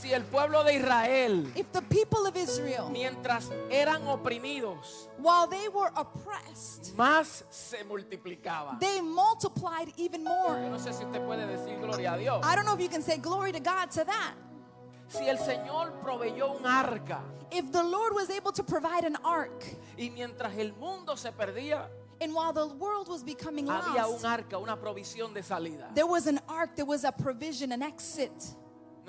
Si el pueblo de Israel, If the people of Israel, mientras eran oprimidos, while they were oppressed, más se multiplicaba. they multiplied even Yo more. no sé si usted puede decir gloria a Dios. I don't know if you can say glory to God to that. Si el Señor proveyó un arca If the Lord was able to provide an ark, y mientras el mundo se perdía, and while the world was becoming había un arca, una provisión de salida. there was an ark, there was a provision, an exit.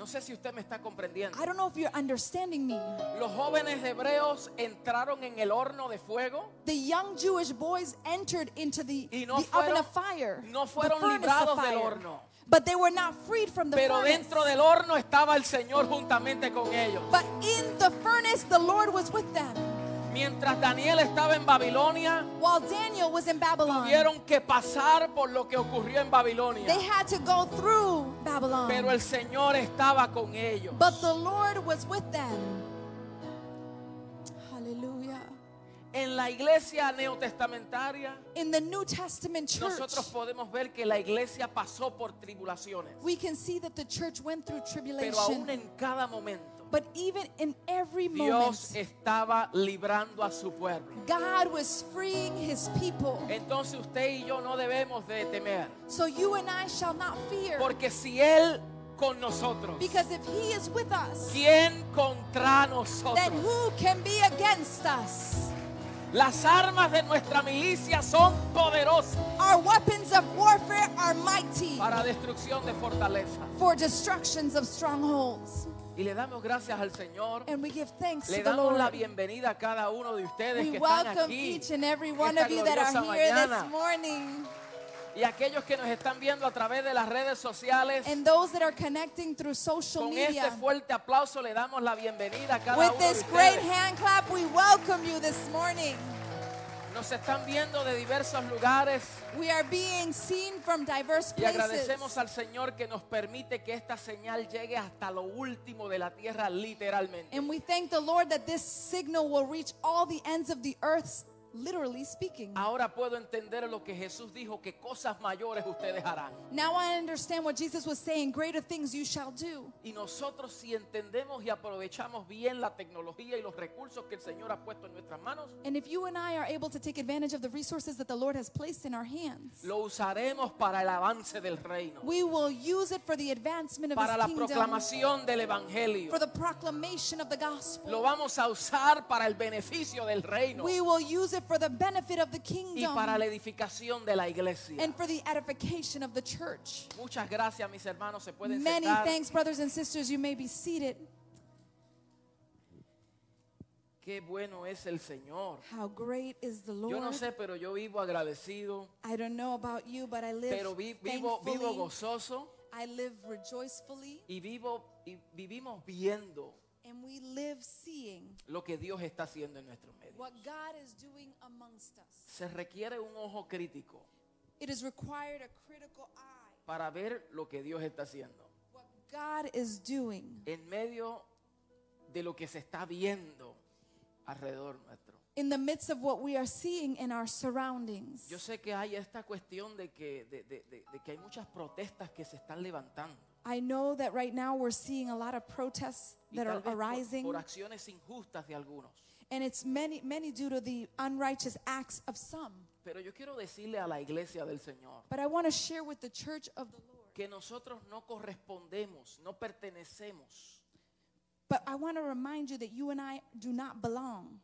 No sé si usted me está comprendiendo. I don't know if you're understanding me. Los jóvenes hebreos entraron en el horno de fuego The young Jewish boys entered into the, y no the oven fueron, of fire, no fueron librados del horno. But they were not freed from the Pero furnace. dentro del horno estaba el Señor juntamente con ellos. But in the furnace, the Lord was with them. Mientras Daniel estaba en Babilonia, While Daniel was in Babylon, tuvieron que pasar por lo que ocurrió en Babilonia. they had to go through Babylon. Pero el Señor estaba con ellos. But the Lord was with them. Hallelujah. En la iglesia neotestamentaria, In the New Testament church, nosotros podemos ver que la iglesia pasó por tribulaciones. we can see that the church went through Pero aún tribulation. en cada momento, But even in every Dios moment, estaba librando a su pueblo. God was freeing his people. Entonces usted y yo no debemos de temer. So you and I shall not fear. Porque si Él con nosotros, Because if he is with us, ¿quién contra then nosotros? who can be against us? Las armas de nuestra milicia son poderosas Our weapons of warfare are mighty para destrucción de fortaleza. for destructions of strongholds. Y le damos gracias al Señor. And we give thanks Le to the damos la Lord. bienvenida a cada uno de ustedes We que están welcome aquí. each and every one esta of you that are here mañana. this morning. Y aquellos que nos están viendo a través de las redes sociales. And those that are connecting through social Con este media. fuerte aplauso le damos la bienvenida a cada With uno de this great ustedes. hand clap, we welcome you this morning. Nos están viendo de diversos lugares We are being seen from diverse y agradecemos places. al Señor que nos permite que esta señal llegue hasta lo último de la tierra literalmente. And we thank the Lord that this signal will reach all the ends of the earth, literally speaking. Ahora puedo entender lo que Jesús dijo, que cosas mayores ustedes harán. Now I understand what Jesus was saying greater things you shall do. Y nosotros si entendemos y aprovechamos bien la tecnología y los recursos que el Señor ha puesto en nuestras manos, And if you and I are able to take advantage of the resources that the Lord has placed in our hands, lo usaremos para el avance del reino, we will use it for the advancement of para la His kingdom, proclamación del Evangelio. for the proclamation of the gospel. Lo vamos a usar para el beneficio del reino We will use it for the benefit of the y kingdom para la edificación de la iglesia. and for the edification of the church. Muchas gracias, mis hermanos. Se pueden Many sentar. thanks, brothers and sisters. You may be seated. Qué bueno es el Señor. How great is the Yo no Lord. sé, pero yo vivo agradecido, I don't know about you, but I live pero vi- vivo, vivo gozoso I live rejoicefully, y vivo y vivimos viendo and we live seeing lo que Dios está haciendo en nuestro medio. what God is doing amongst us. Se requiere un ojo crítico It is required a critical eye. para ver lo que Dios está haciendo What God is doing en medio de lo que se está viendo alrededor nuestro. in the midst of what we are seeing in our surroundings. Yo sé que hay esta cuestión de que, de, de- de- de que hay muchas protestas que se están levantando. I know that right now we're seeing a lot of protests that are vez por- arising, por acciones injustas de algunos. and it's many, many due to the unrighteous acts of some. Pero yo quiero decirle a la iglesia del Señor But I want to share with the church of the Lord. que nosotros no correspondemos, no pertenecemos But I want to remind you that you and I do not belong,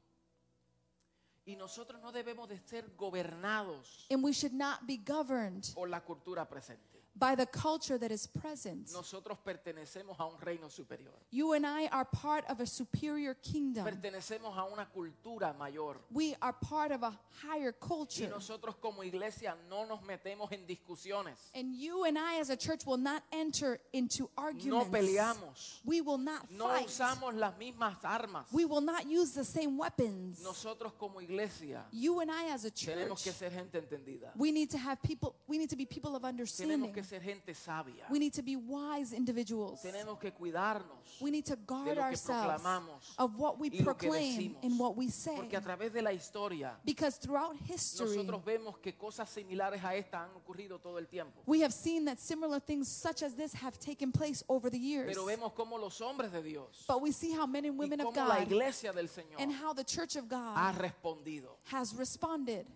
y nosotros no debemos de ser gobernados and we should not be governed por la cultura presente. By the culture that is present. Nosotros pertenecemos a un reino superior. You and I are part of a superior kingdom. Pertenecemos a una cultura mayor. We are part of a higher Y culture. nosotros como iglesia no nos metemos en discusiones. And you and I as a church will not enter into No arguments. peleamos. We will not No fight. usamos las mismas armas. We will not use the same weapons. Nosotros como iglesia You and I as a tenemos que church, ser gente entendida. we need to have people, we need to be people of Tenemos understanding. que ser gente sabia. We need to be wise individuals. Tenemos que cuidarnos We need to de guard lo que ourselves proclamamos of what we y lo que proclaim decimos. and what we say. Porque a través de la historia Because throughout history, nosotros vemos que cosas similares a esta han ocurrido todo el tiempo. we have seen that similar things such as this have taken place over the years. Pero vemos cómo los hombres de Dios But we see how men and y women of cómo la God iglesia del Señor and how the church of ha God respondido has responded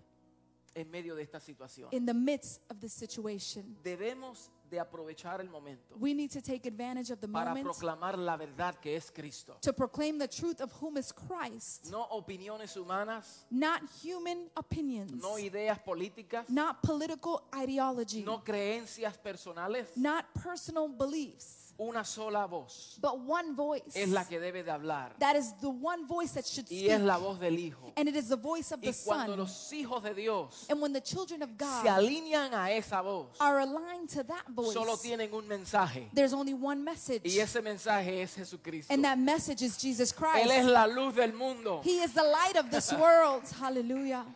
en medio de esta situación. in the midst of this situation. Debemos de aprovechar el momento We need to take advantage of the para moment proclamar la verdad que es Cristo. to proclaim the truth of whom is Christ, No opiniones humanas, not human opinions, no ideas políticas, not political ideology, no creencias personales. not personal beliefs, Una sola voz but one voice. es la que debe de hablar That is the one voice that should y speak. es la voz del Hijo. And it is the voice of Y the cuando Son. los hijos de Dios And when the children of se God alinean a esa voz, are aligned to that voice, solo tienen un mensaje there's only one message. y ese mensaje es Jesucristo. And that message is Jesus Él es Christ. la luz del mundo. He is the light of this world. Hallelujah.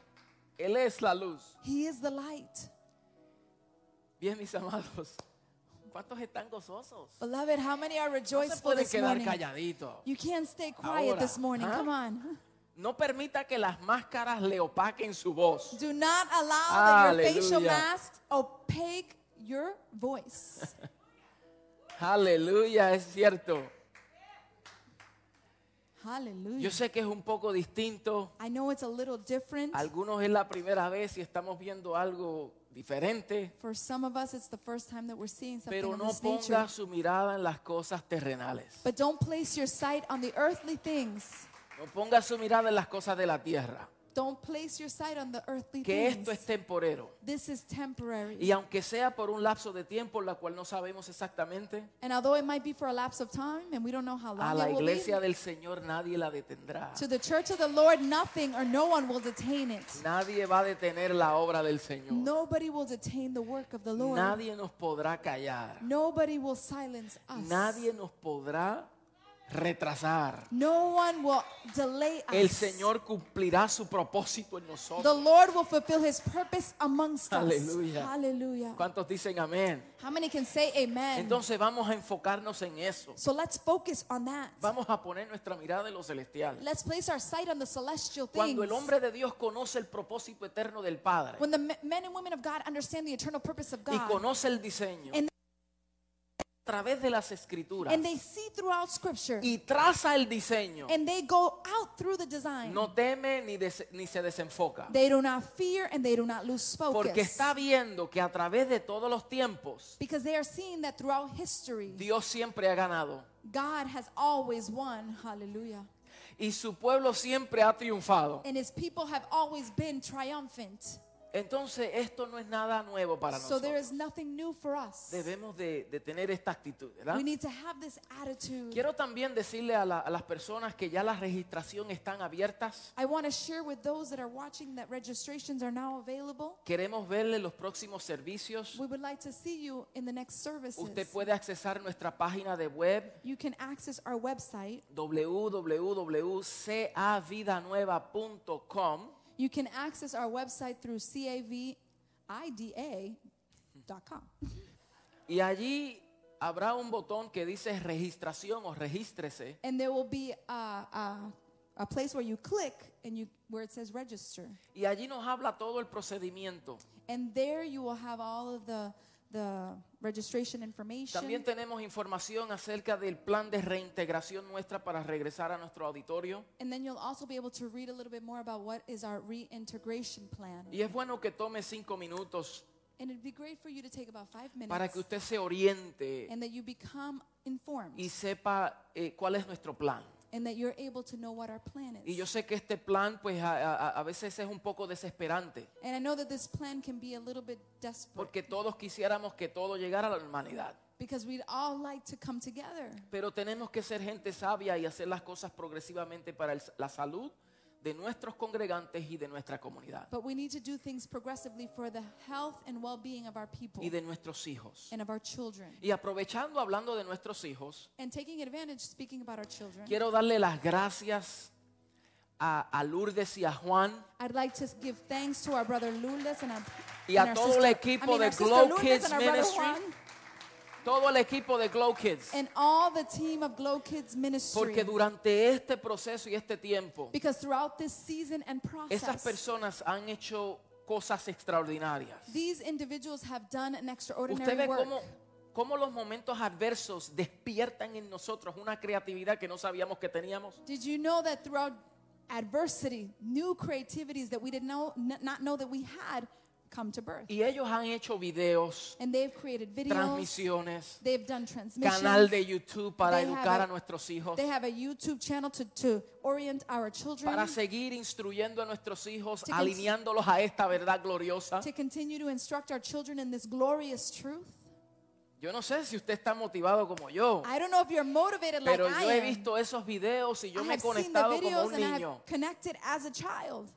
Él es la luz. He is the light. Bien, mis amados, ¿cuántos están gozosos? Beloved, how many are No se rejoiceful pueden this quedar morning? calladitos. You can't stay quiet Ahora, this morning. ¿ah? Come on. No permita que las máscaras le opaquen su voz. Do not allow that your facial Hallelujah. masks opaque your voice. Aleluya, es cierto. Hallelujah. Yo sé que es un poco distinto. I know it's a little different. Algunos es la primera vez y estamos viendo algo diferente. For some of us, it's the first time that we're seeing something Pero of no nature. ponga su mirada en las cosas terrenales. But don't place your sight on the earthly things. No ponga su mirada en las cosas de la tierra. Don't place your sight on the earthly Que things. esto es temporero. This is temporary. Y aunque sea por un lapso de tiempo, la cual no sabemos exactamente, And although it might be for a lapse of time, and we don't know how a long la it will iglesia be, del Señor nadie la detendrá. to the church of the Lord, nothing or no one will detain it. Nadie va a detener la obra del Señor. Nobody will detain the work of the Lord. Nadie nos podrá callar. Nobody will silence us. Nadie nos podrá retrasar. No one will delay us. El Señor cumplirá su propósito en The nosotros. Lord will fulfill his purpose amongst Aleluya. us. Hallelujah. ¿Cuántos dicen amén? How many can say amen? Entonces vamos a enfocarnos en eso. so let's focus on that. Vamos a poner nuestra mirada en lo celestial. Let's place our sight on the celestial things. Cuando el hombre de Dios conoce el propósito eterno del Padre when the me- men and women of God understand the eternal purpose of y God conoce el diseño And- través de las escrituras and they see throughout scripture y traza el diseño, and they go out through the design, no teme ni, des- ni se desenfoca. they do not fear and they do not lose focus. Porque está viendo que a través de todos los tiempos because they are seeing that throughout history, Dios siempre ha ganado God has always won. Hallelujah. y su pueblo siempre ha triunfado. And his people have always been triumphant. Entonces esto no es nada nuevo para So there nosotros. is nothing new for us. Debemos de, de tener esta actitud, ¿verdad? We need to have this attitude. Quiero también decirle a, la- a las personas que ya las registración están abiertas. I want to share with those that are watching that registrations are now available. Queremos verle los próximos servicios. We would like to see you in the next services. Usted puede accesar nuestra página de web You can access our website. www.cavidanueva.com You can access our website through cavida.com. y allí habrá un botón que dice registración o regístrese. And there will be a, a, a place where you click and you where it says register. Y allí nos habla todo el procedimiento. And there you will have all of the the registration information. También tenemos información acerca del plan de reintegración nuestra para regresar a nuestro auditorio. And then you'll also be able to read a little bit more about what is our reintegration plan. Y es bueno que tome cinco minutos And it'd be great for you to take about five minutes para que usted se oriente and that you become informed y sepa eh, cuál es nuestro plan. And that you're able to know what our plan Y yo is. sé que este plan, pues a, a- a veces es un poco desesperante, And I know that this plan can be a little bit desperate porque todos quisiéramos que todo llegara a la normalidad. because we'd all like to come together. Pero tenemos que ser gente sabia y hacer las cosas progresivamente para el- la salud de nuestros congregantes y de nuestra comunidad But we need to do things progressively for the health and well-being of our people y de nuestros hijos. and of our children. Y aprovechando, hablando de nuestros hijos, And taking advantage, speaking about our children, quiero darle las gracias a, a Lourdes y a Juan I'd like to give thanks to our brother Lourdes and our, Y a our todo el sister- equipo mean, de our sister Glow Lourdes Kids and our brother Ministry. Juan, todo el equipo de Glow Kids. and all the team of Glow Kids Ministry. Porque durante este proceso y este tiempo, because throughout this season and esas process, personas han hecho cosas extraordinarias. these individuals have done an Usted extraordinary ve work. cómo, cómo los momentos adversos despiertan en nosotros una creatividad que no sabíamos que teníamos. Did you know that throughout adversity, new creativities that we did know, n- not know that we had come to birth? Y ellos han hecho videos, And they've created videos, transmisiones, they've done transmissions. canal de YouTube para They have educar a- a nuestros hijos, They have a YouTube channel to, to orient our children, para seguir instruyendo a nuestros hijos, To alineándolos a esta verdad gloriosa. to continue to instruct our children in this glorious truth. Yo no sé si usted está motivado como yo, I don't know if you're motivated like pero I yo he am. visto esos videos y yo I me he have seen the conectado como videos un and I niño. have connected as a child.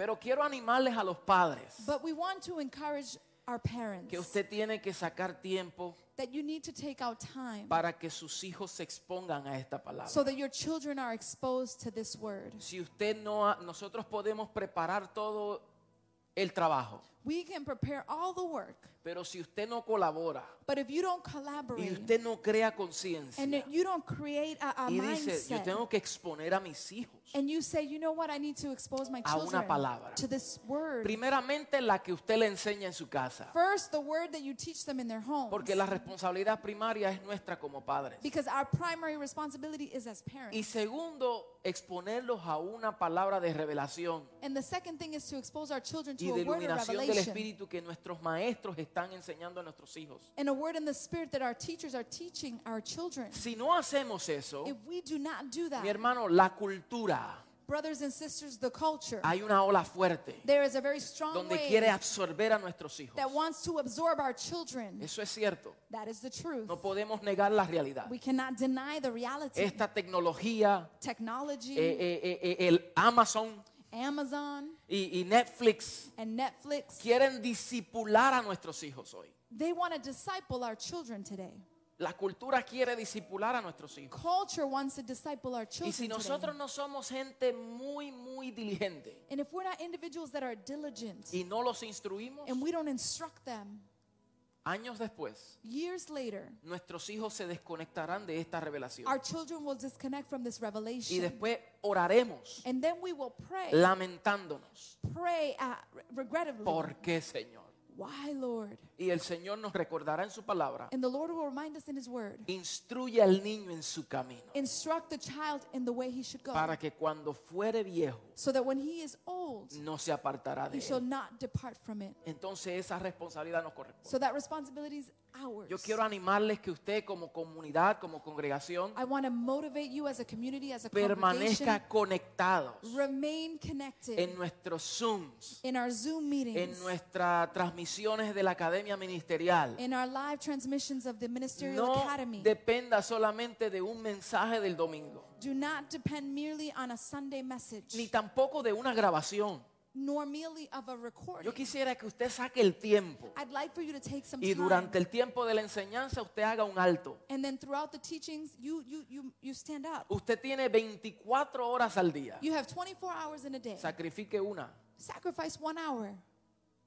Pero quiero animarles a los padres But we want to encourage our parents que usted tiene que sacar tiempo that you need to take out time para que sus hijos se expongan a esta palabra. so that your children are exposed to this word. Si usted no, ha- nosotros podemos preparar todo el trabajo, We can prepare all the work, pero si usted no colabora but if you don't y collaborate usted no crea conciencia and you don't create a, a y dice, yo mindset tengo que exponer a mis hijos, and you say, you know what, I need to expose my A una children palabra. to this word. primeramente la que usted le enseña en su casa, First, the word that you teach them in their homes. porque la responsabilidad primaria es nuestra como padres. Because our primary responsibility is as parents. Y segundo, exponerlos a una palabra de revelación And the second thing is to expose our children to y de a word of iluminación del Espíritu que nuestros maestros están enseñando a nuestros hijos. and a word in the spirit that our teachers are teaching our children. Si no hacemos eso, If we do not do that, mi hermano, la cultura, brothers and sisters, the culture, hay una ola fuerte there is a very strong donde quiere absorber a nuestros hijos. that wants to absorb our children. Eso es cierto. That is the truth. No podemos negar la realidad. We cannot deny the reality. Esta tecnología, Technology, eh, eh, eh, eh, el Amazon Amazon, y, y Netflix and Netflix, quieren disipular a nuestros hijos hoy. they want to disciple our children today. La cultura quiere disipular a nuestros hijos. Culture wants to disciple our Y children si today. no somos gente muy, muy diligente And if we're not individuals that are diligent y no los instruimos, and we don't instruct them, años después, years later, nuestros hijos se desconectarán de esta revelación. our children will disconnect from this Y revelation. después oraremos And then we will pray, lamentándonos. pray uh, regrettably. ¿Por qué, Señor? Why, Lord? Y el Señor nos recordará en su palabra. And the Lord will remind us in His Word. Instruye al niño en su camino Instruct the child in the way he should go, para que cuando fuere viejo so that when he is old, no se apartará de he shall él. not depart from it. Entonces esa responsabilidad nos corresponde. So that responsibility is ours. Yo quiero animarles que usted como comunidad, como congregación, I want to motivate you as a community, as a permanezca conectados remain connected en nuestros Zooms, in our Zoom meetings, en nuestras transmisiones de la academia ministerial. in our live transmissions of the Ministerial No Academy. dependa solamente de un mensaje del domingo, Do not depend merely on a Sunday message, ni tampoco de una grabación. nor merely of a recording. Yo quisiera que usted saque el tiempo I'd like for you to take some y time. durante el tiempo de la enseñanza usted haga un alto. and then throughout the teachings, you, you, you, you stand up. Usted tiene 24 horas al día. You have 24 hours in a day. Sacrifique una Sacrifice one hour.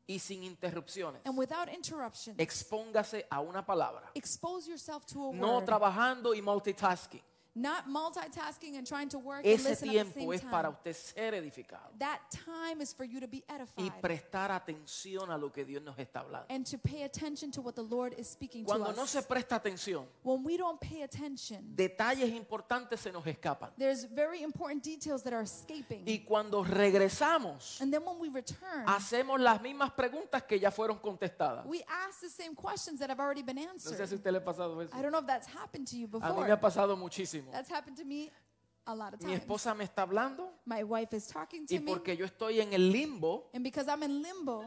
Y sin interrupciones. And without interruption, Expóngase a una palabra. expose yourself to a No trabajando y multitasking. Not multitasking and trying to work and Ese listen at the same tiempo es para time. usted ser edificado That time is for you to be y edified prestar atención a lo que Dios nos está hablando. and to pay attention to what the Lord is speaking to Cuando us. no se presta atención, when we don't pay attention, detalles importantes se nos escapan. there's very important details that are escaping. Y cuando regresamos, and then when we return, hacemos las mismas preguntas que ya fueron contestadas. we ask the same questions that have already been No answered. sé si a usted le ha pasado eso. I don't know if that's happened to you A mí before. me ha pasado muchísimo. That's happened to me a lot of Mi times. esposa me está hablando My wife is talking to y me, porque yo estoy en el limbo and because I'm in limbo,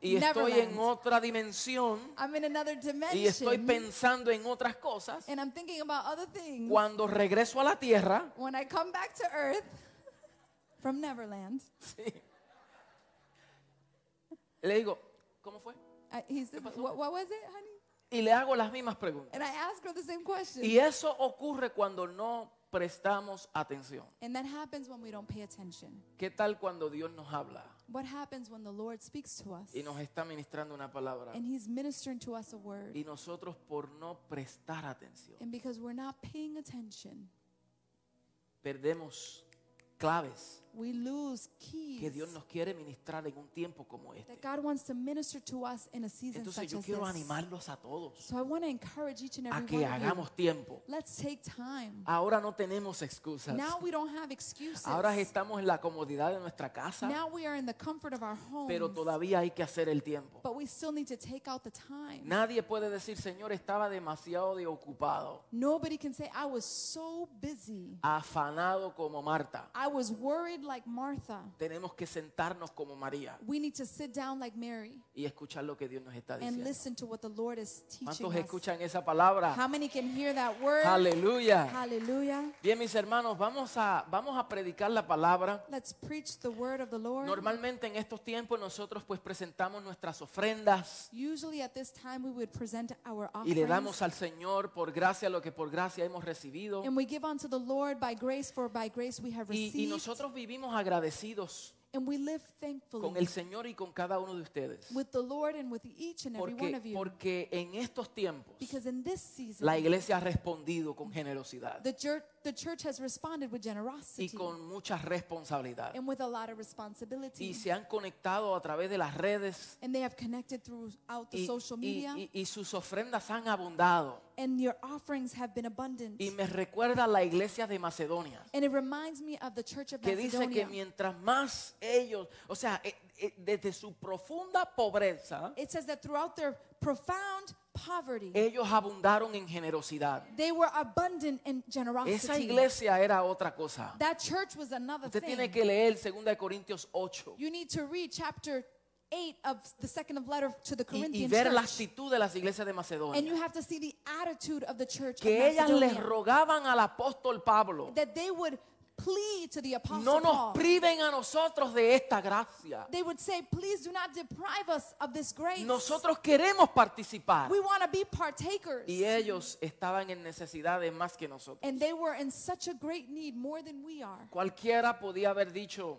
y estoy en otra dimensión I'm in another y estoy dimension, pensando en otras cosas, and I'm thinking about other things. cuando regreso a la tierra, When I come back to Earth from Neverland, le digo, ¿cómo fue? I, he said, what, what was it, honey? Y le hago las mismas preguntas. And I ask her the same question. Y eso ocurre cuando no prestamos atención. And that happens when we don't pay attention. ¿Qué tal cuando Dios nos habla What happens when the Lord speaks to us y nos está ministrando una palabra and He's ministering to us a word? y nosotros por no prestar atención And because we're not paying attention, perdemos claves we lose keys que Dios nos quiere ministrar en un tiempo como that este? God wants to minister to us in a season Entonces such yo as quiero this. animarlos a todos So I want to encourage each and a every que one of you. hagamos tiempo. Let's take time. Ahora no tenemos excusas. Now we don't have excuses. Ahora estamos en la comodidad de nuestra casa, Now we are in the comfort of our homes. pero todavía hay que hacer el tiempo. But we still need to take out the time. Nadie puede decir, Señor, estaba demasiado de ocupado, Nobody can say, I was so busy. afanado como Marta. I was worried like Martha. Tenemos que sentarnos como María We need to sit down like Mary y escuchar lo que Dios nos está and diciendo. listen to what the Lord is teaching ¿Cuántos us. escuchan esa palabra? How many can hear that word? Aleluya. Hallelujah. Bien, mis hermanos, vamos a, vamos a predicar la palabra. Let's preach the word of the Lord. Normalmente en estos tiempos nosotros pues presentamos nuestras ofrendas Usually at this time we would present our y le offerings damos al Señor por gracia lo que por gracia hemos recibido. and we give unto the Lord by grace for by grace we have Y, received y nosotros vivimos agradecidos and we live con thankfully el Señor y con cada uno de ustedes. with the Lord and with each and every one Porque, of you porque en estos tiempos because in this season la iglesia ha respondido con generosidad the church the church has responded with y generosity con mucha responsabilidad. and with a lot of responsibility. Y se han conectado a través de las redes. And they have connected throughout the y, social y- media. y- y sus ofrendas han abundado. and your offerings have been abundant. Y me recuerda a la iglesia de Macedonia, and it reminds me of the church of que dice que Macedonia. mientras más ellos, o sea, eh, desde su profunda pobreza, it says that throughout their profound poverty ellos abundaron en generosidad. they were abundant in Esa generosity iglesia era otra cosa. that church was another Usted tiene thing que leer 2 de Corintios 8 you need to read chapter 8 of the second of letter to the y, y ver la actitud de las iglesias de and you Macedonia. have to see the attitude of the church Que ellas le Macedonia rogaban al apóstol Pablo, that they would plead to the apostle no nos Paul priven a nosotros de esta gracia. they would say please do not deprive us of this grace Nosotros queremos participar. we want to be partakers Y ellos estaban en necesidad de más que nosotros. and they were in such a great need more than we are Cualquiera podía haber dicho,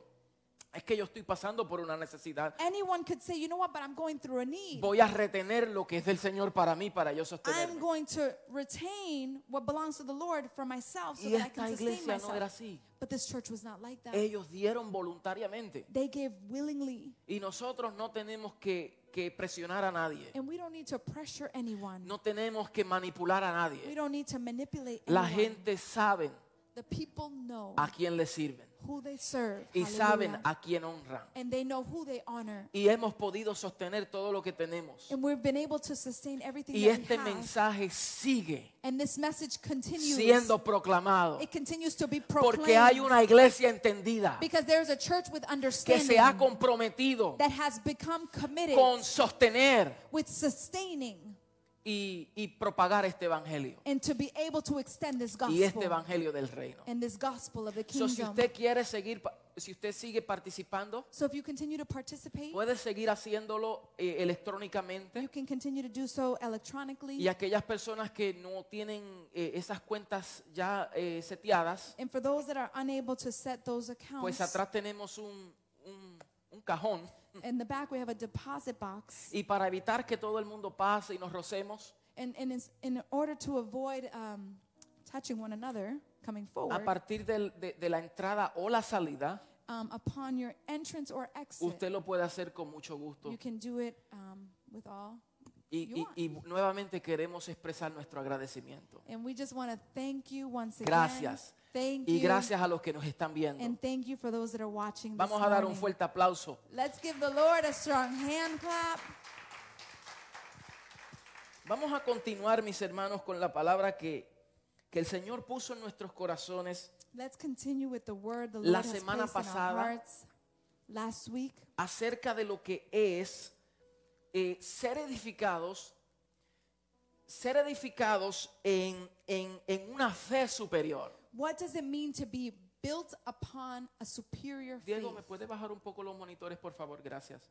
es que yo estoy pasando por una necesidad. anyone could say you know what but I'm going through a need Voy a retener lo que es del Señor para mí, para yo I'm sostenerme. going to retain what belongs to the Lord for myself so Y that I esta can sustain iglesia no era myself. así. But this church was not like that. Ellos dieron voluntariamente. They gave willingly. Y nosotros no tenemos que, que presionar a nadie. And we don't need to pressure anyone. No tenemos que manipular a We nadie. don't need to manipulate La anyone. gente sabe The people know a quién le sirven. Who they serve. Y saben Hallelujah. a quién honran. And they know who they honor. Y hemos podido sostener todo lo que tenemos. And we've been able to sustain everything Y that este have. mensaje sigue And this message continues. siendo proclamado. It continues to be Porque hay proclaimed. una iglesia entendida Because there's a church with que understanding se ha comprometido that has become committed con sostener with sustaining y, y propagar este evangelio. and to be able to extend this gospel Y este evangelio del reino. and this gospel of the So, si usted quiere seguir, si usted sigue participando, so if you continue to participate, puede seguir haciéndolo eh, electrónicamente. you can continue to do so electronically. Y aquellas personas que no tienen eh, esas cuentas ya eh, seteadas, And for those that are unable to set those pues accounts, atrás tenemos un, un- un cajón. In the back we have a deposit box. Y para evitar que todo el mundo pase y nos rocemos, And, and it's in order to avoid um, touching one another, coming a forward, partir del- de, de la entrada o la salida, um, upon your entrance or exit, usted lo puede hacer con mucho gusto. you can do it um, with all. Y, y- want. y nuevamente queremos expresar nuestro agradecimiento. And we just want to thank you once again. Gracias. Thank Y you. gracias a los que nos están viendo. And thank you for those that are watching this Vamos a dar un morning. fuerte aplauso. Let's give the Lord a strong hand clap. Vamos a continuar, mis hermanos, con la palabra que, que el Señor puso en nuestros corazones Let's continue with the word the La Lord has semana placed in our pasada- hearts. Last week, acerca de lo que es eh, ser edificados, ser edificados en, en- en una fe superior. What does it mean to be built upon a superior Diego, faith? ¿me puede bajar un poco los monitores, por favor? Gracias.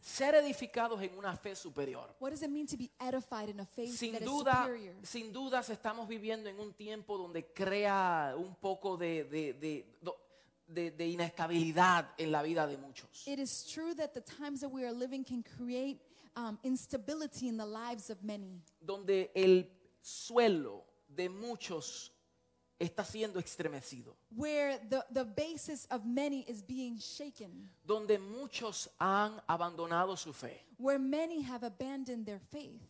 ser edificados en una fe superior. What does it mean to be edified in a faith Sin that is duda, superior? sin dudas estamos viviendo en un tiempo donde crea un poco de, de- de- do- de- de inestabilidad en la vida de muchos. It is true that the times that we are living can create um, instability in the lives of many, Donde el suelo de muchos está siendo estremecido. where the, the basis of many is being shaken, Donde muchos han abandonado su fe. where many have abandoned their faith.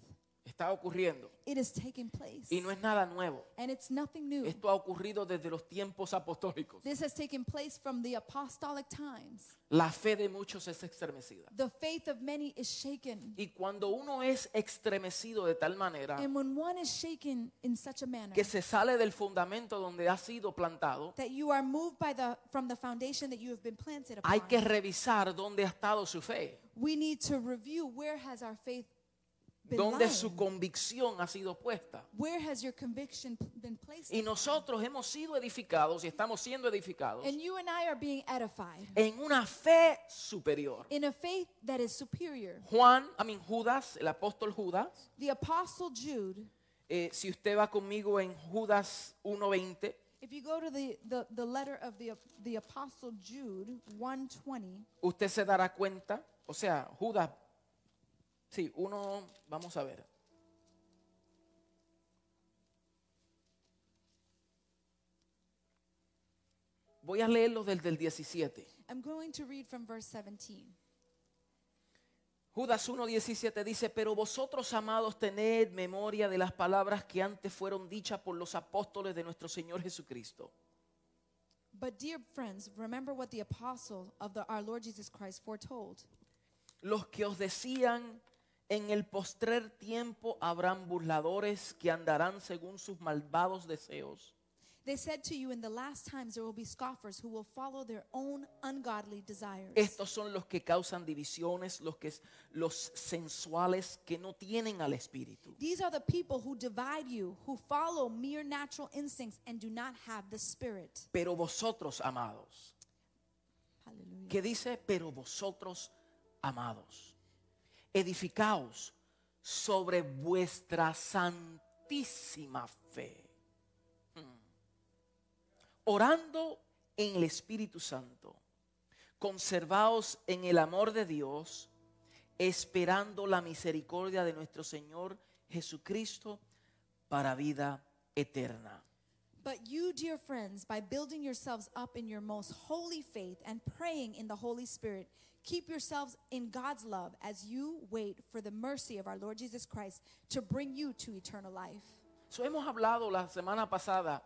Está ocurriendo. It is taking place. Y no es nada nuevo. And it's nothing new. Esto ha ocurrido desde los tiempos apostólicos. This has taken place from the apostolic times. La fe de muchos es estremecida. The faith of many is shaken. Y cuando uno es estremecido de tal manera And when one is shaken in such a manner que se sale del fundamento donde ha sido plantado, that you are moved by the from the foundation that you have been planted hay que revisar dónde ha estado su fe, we need to review where has our faith dónde su convicción ha sido puesta. Where has your conviction been placed? Y nosotros hemos sido edificados y estamos siendo edificados And you and I are being edified en una fe superior. in a faith that is superior. Juan, a Judas, el apóstol Judas, The apostle Jude, eh, si usted va conmigo en Judas 1.20, if you go to the, the, the letter of the, the apostle Jude 120, usted se dará cuenta, o sea, Judas, sí, uno, vamos a ver. Voy a leerlo desde el 17. I'm going to read from verse 17. Judas 1.17 dice, pero vosotros, amados, tened memoria de las palabras que antes fueron dichas por los apóstoles de nuestro Señor Jesucristo. But dear friends, remember what the apostle of the, our Lord Jesus Christ foretold. Los que os decían, en el postrer tiempo habrán burladores que andarán según sus malvados deseos. They said to you, in the last times there will be scoffers who will follow their own ungodly desires. Estos son los que causan divisiones, los que los sensuales que no tienen al espíritu. These are the people who divide you, who follow mere natural instincts and do not have the Spirit. Pero vosotros, amados, Hallelujah. que dice, pero vosotros, amados, edificaos sobre vuestra santísima fe, Mm. orando en el Espíritu Santo, conservaos en el amor de Dios, esperando la misericordia de nuestro Señor Jesucristo para vida eterna. But you, dear friends, by building yourselves up in your most holy faith and praying in the Holy Spirit, keep yourselves in God's love as you wait for the mercy of our Lord Jesus Christ to bring you to eternal life. So, hemos hablado la semana pasada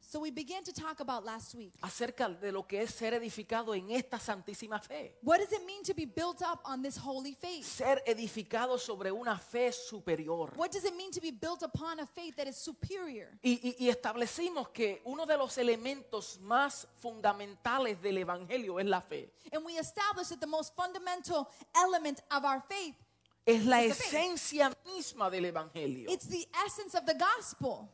So we began to talk about last week. acerca de lo que es ser edificado en esta santísima fe. What does it mean to be built up on this holy faith? Ser edificado sobre una fe superior. What does it mean to be built upon a faith that is superior? Y, y- y establecimos que uno de los elementos más fundamentales del Evangelio es la fe. And we established that the most fundamental element of our faith, Es la la fe. esencia misma del Evangelio. it's the essence of the gospel.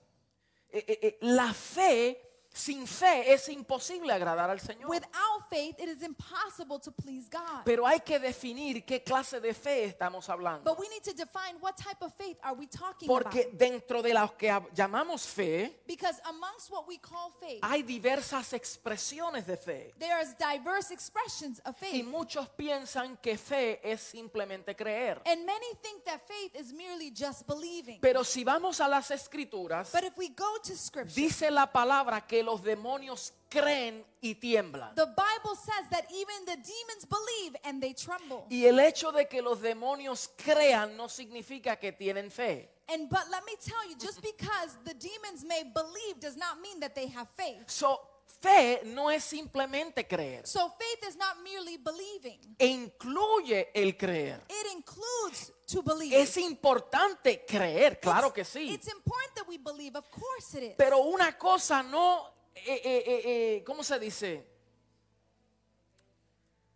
Eh, eh, eh, la fe, sin fe, es imposible agradar al Señor. Without faith, it is impossible to please God. Pero hay que definir qué clase de fe estamos hablando. But we need to define what type of faith are we talking Porque about? dentro de lo que llamamos fe, Because amongst what we call faith, hay diversas expresiones de fe. there's diverse expressions of Y faith. muchos piensan que fe es simplemente creer. And many think that faith is merely just believing. Pero si vamos a las escrituras, But if we go to scripture, dice la palabra que los demonios creen y tiemblan. the Bible says that even the demons believe and they tremble. Y el hecho de que los demonios crean no significa que tienen fe. And but let me tell you, just because the demons may believe does not mean that they have faith. So, fe no es simplemente creer. So faith is not merely believing. E incluye el creer. It includes to believe. Es importante creer, claro que sí. It's important that we believe, of course it is. Pero una cosa no, eh, eh, eh, ¿cómo se dice?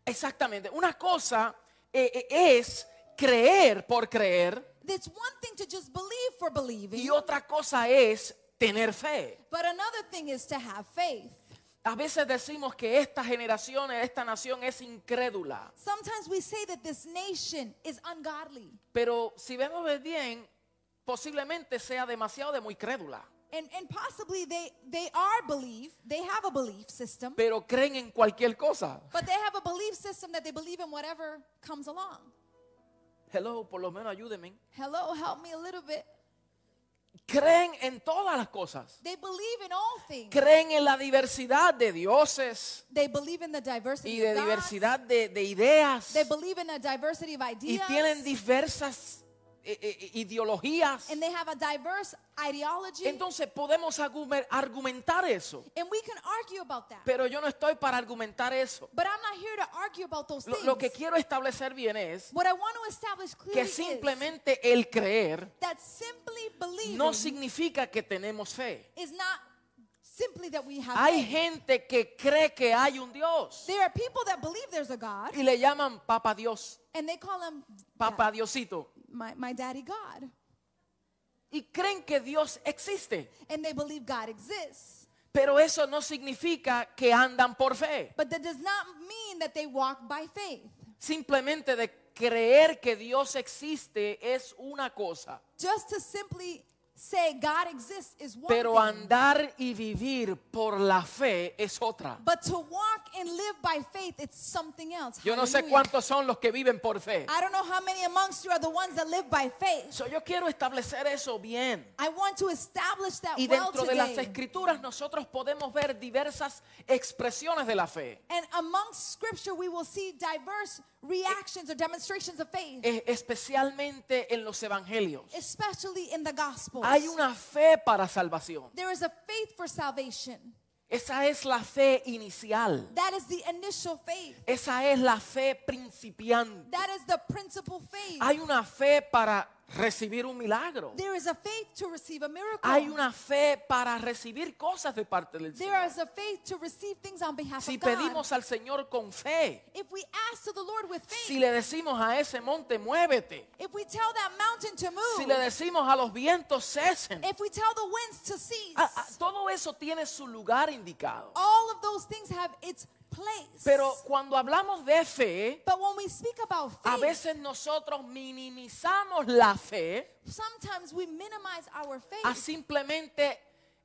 Exactamente, una cosa es creer por creer It's one thing to just believe for believing, y otra cosa es tener fe. but another thing is to have faith. A veces decimos que esta generación, esta nación es incrédula. Sometimes we say that this nation is ungodly. Pero si vemos bien, posiblemente sea demasiado de muy crédula. And, and possibly they, they are believe, they have a belief system, Pero creen en cualquier cosa. but they have a belief system that they believe in whatever comes along. Hello, por lo menos ayúdenme. Hello, help me a little bit. Creen en todas las cosas. They believe in all things. Creen en la diversidad de dioses They believe in the diversity y de of gods. diversidad de, de ideas. They believe in a diversity of Y ideas. tienen diversas ideologías. and they have a diverse ideology. Entonces podemos argumen- argumentar eso. and we can argue about that. Pero yo no estoy para argumentar eso. but I'm not here to argue about those Lo, que quiero establecer bien es what I want to establish que is simplemente el creer that simply no significa que tenemos fe. is not simply that we have Hay faith. gente que cree que hay un Dios There are people that believe there's a God y le llaman Papa Dios, and they call him Papa Diosito. My, my daddy God. Y creen que Dios existe. And they believe God exists. Pero eso no significa que andan por fe. But that does not mean that they walk by faith. Simplemente de creer que Dios existe es una cosa. Just to simply say God exists is one Pero thing. andar y vivir por la fe es otra. But to walk and live by faith, it's something else. Yo no sé Hallelujah. cuántos son los que viven por fe. I don't know how many amongst you are the ones that live by faith. So, yo quiero establecer eso bien. I want to establish that Y well dentro de las today. escrituras nosotros podemos ver diversas expresiones de la fe. And amongst scripture, we will see diverse reactions or demonstrations of faith, Eh, especialmente en los evangelios. especially in the Gospels. Hay una fe para salvación. There is a faith for salvation. Esa es la fe inicial. That is the initial faith. Esa es la fe principiante. That is the principal faith. Hay una fe para recibir un milagro. There is a faith to receive a miracle. Hay una fe para recibir cosas de parte del There Señor. is a faith to receive things on behalf Si of God. pedimos al Señor con fe, if we ask to the Lord with faith, si le decimos a ese monte, muévete. if we tell that mountain to move, Si le decimos a los vientos, cesen. if we tell the winds to cease, Ah, ah, todo eso tiene su lugar indicado. all of those things have its place. Pero cuando hablamos de fe, but when we speak about a faith, veces nosotros minimizamos la fe sometimes we minimize our faith a simplemente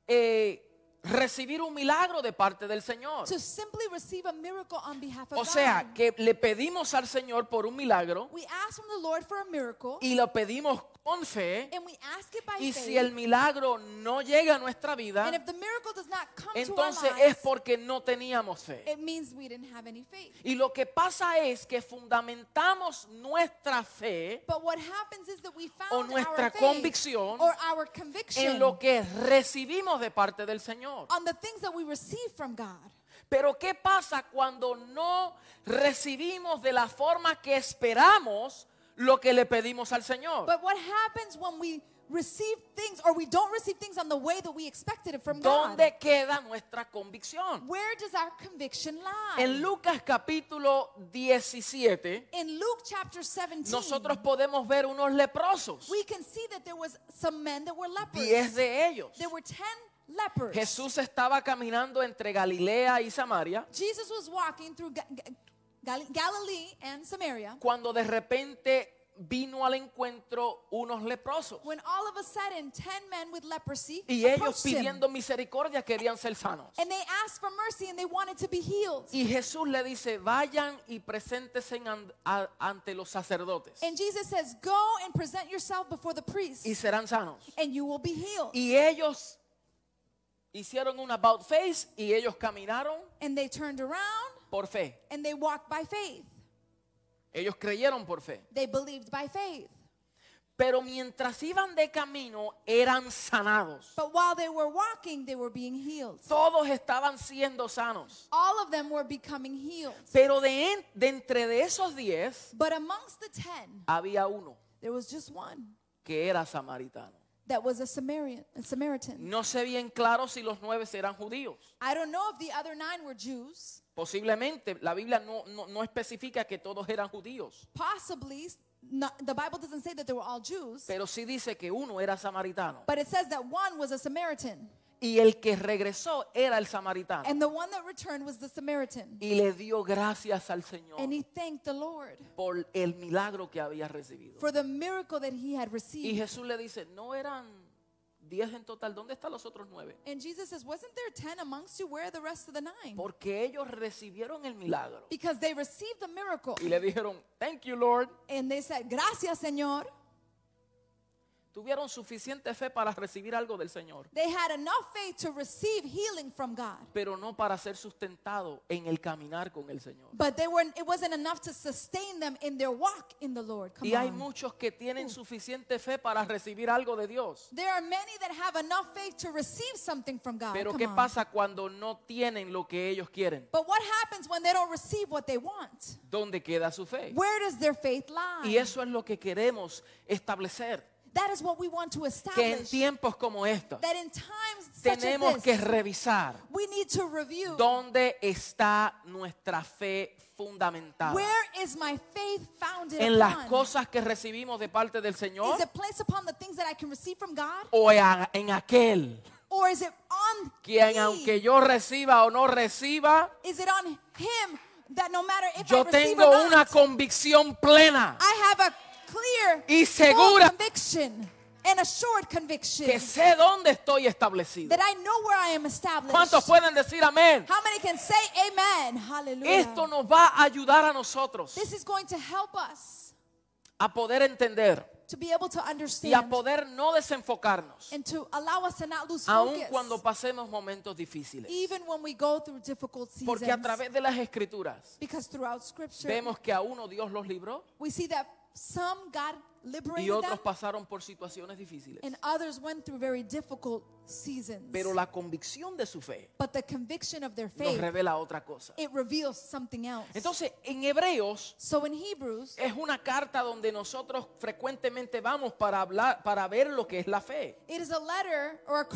eh, recibir un milagro de parte del Señor. to simply receive a miracle on behalf of O sea, God. que le pedimos al Señor por un milagro We ask from the Lord for a miracle, y lo pedimos con fe. and we ask it by Y faith. si el milagro no llega a nuestra vida, and if the miracle does not come to entonces es porque no teníamos fe. it means we didn't have any faith. Y lo que pasa es que fundamentamos nuestra fe But what happens is that we found O nuestra our faith convicción or our conviction en lo que recibimos de parte del Señor. On the things that we receive from God. Pero ¿qué pasa cuando no recibimos de la forma que esperamos lo que le pedimos al Señor? But what happens when we receive things or we don't receive things on the way that we expected it from God? ¿Dónde queda nuestra convicción? Where does our conviction lie? En Lucas capítulo 17, In Luke chapter 17, nosotros podemos ver unos leprosos, we can see that there was some men that were lepers. diez de ellos. There were 10 lepers. Jesús estaba caminando entre Galilea y Samaria Jesus was walking through Ga- Ga- Gal- Galilee and Samaria cuando de repente vino al encuentro unos leprosos. when all of a sudden 10 men with leprosy Y ellos approached him. pidiendo misericordia querían ser sanos. And they asked for mercy and they wanted to be healed. Y Jesús le dice, vayan y preséntense an- a- ante los sacerdotes And Jesus says, Go and present yourself before the priest, y serán sanos. and you will be healed. Y ellos hicieron un about face y ellos caminaron And they turned around por fe. and they walked by faith. Ellos creyeron por fe. They believed by faith. Pero mientras iban de camino eran sanados. But while they were walking, they were being healed. Todos estaban siendo sanos. All of them were becoming healed. Pero de, en- de entre de esos diez But amongst the ten, había uno there was just one que era samaritano. That was a Samaritan. A Samaritan. No sé bien claro si los nueve eran judíos. I don't know if the other nine were Jews. Posiblemente la Biblia no, no, no especifica que todos eran judíos, Possibly, not, the Bible doesn't say that they were all Jews, pero sí dice que uno era samaritano. but it says that one was a Samaritan. Y el que regresó era el samaritano. And the one that returned was the Samaritan. Y le dio gracias al Señor And he thanked the Lord por el milagro que había recibido. for the miracle that he had Y received. Jesús le dice, no eran diez en total, ¿dónde están los otros nueve? And Jesus says, Wasn't there 10 amongst you? Where are the rest of the nine? Porque ellos recibieron el milagro. Because they received the miracle. Y le dijeron, thank you Lord. And they said, Gracias, Señor. Tuvieron suficiente fe para recibir algo del Señor. They had enough faith to receive healing from God. pero no para ser sustentado en el caminar con el Señor. But they weren't, it wasn't enough to sustain them in their walk in the Lord. Come Y hay on. muchos que tienen suficiente fe para recibir algo de Dios. There are many that have enough faith to receive something from God. Pero Come ¿qué on. pasa cuando no tienen lo que ellos quieren? But what happens when they don't receive what they want? ¿Dónde queda su fe? Where does their faith lie? Y eso es lo que queremos establecer. That is what we want to Que en establish. tiempos como estos That in times such tenemos as que this, revisar we need to review dónde está nuestra fe fundamentada. where is my faith founded En las upon? cosas que recibimos de parte del Señor Is it placed upon the things that I can receive from God? o en aquel Or is it on quien aunque yo reciba o no reciba, Is it on Him that no matter if yo I tengo una not, convicción plena I have a clear y segura conviction and assured conviction que sé dónde estoy establecido. that I know where I am established. ¿Cuántos pueden decir amén? How many can say amen? Hallelujah. Esto nos va a ayudar a nosotros This is going to help us a poder entender to be able to y a understand poder no desenfocarnos, and to allow us to not lose aun focus cuando pasemos momentos difíciles. even when we go through difficult seasons. Porque a través de las escrituras because throughout scripture vemos que a uno Dios los libró we see that some God liberated y otros pasaron por situaciones difíciles. and others went through very difficult seasons. Pero la convicción de su fe but the conviction of their nos faith, revela otra cosa. it reveals something else. Entonces, en Hebreos so in Hebrews, es una carta donde nosotros frecuentemente vamos para hablar, para ver lo que es la fe. it is a letter or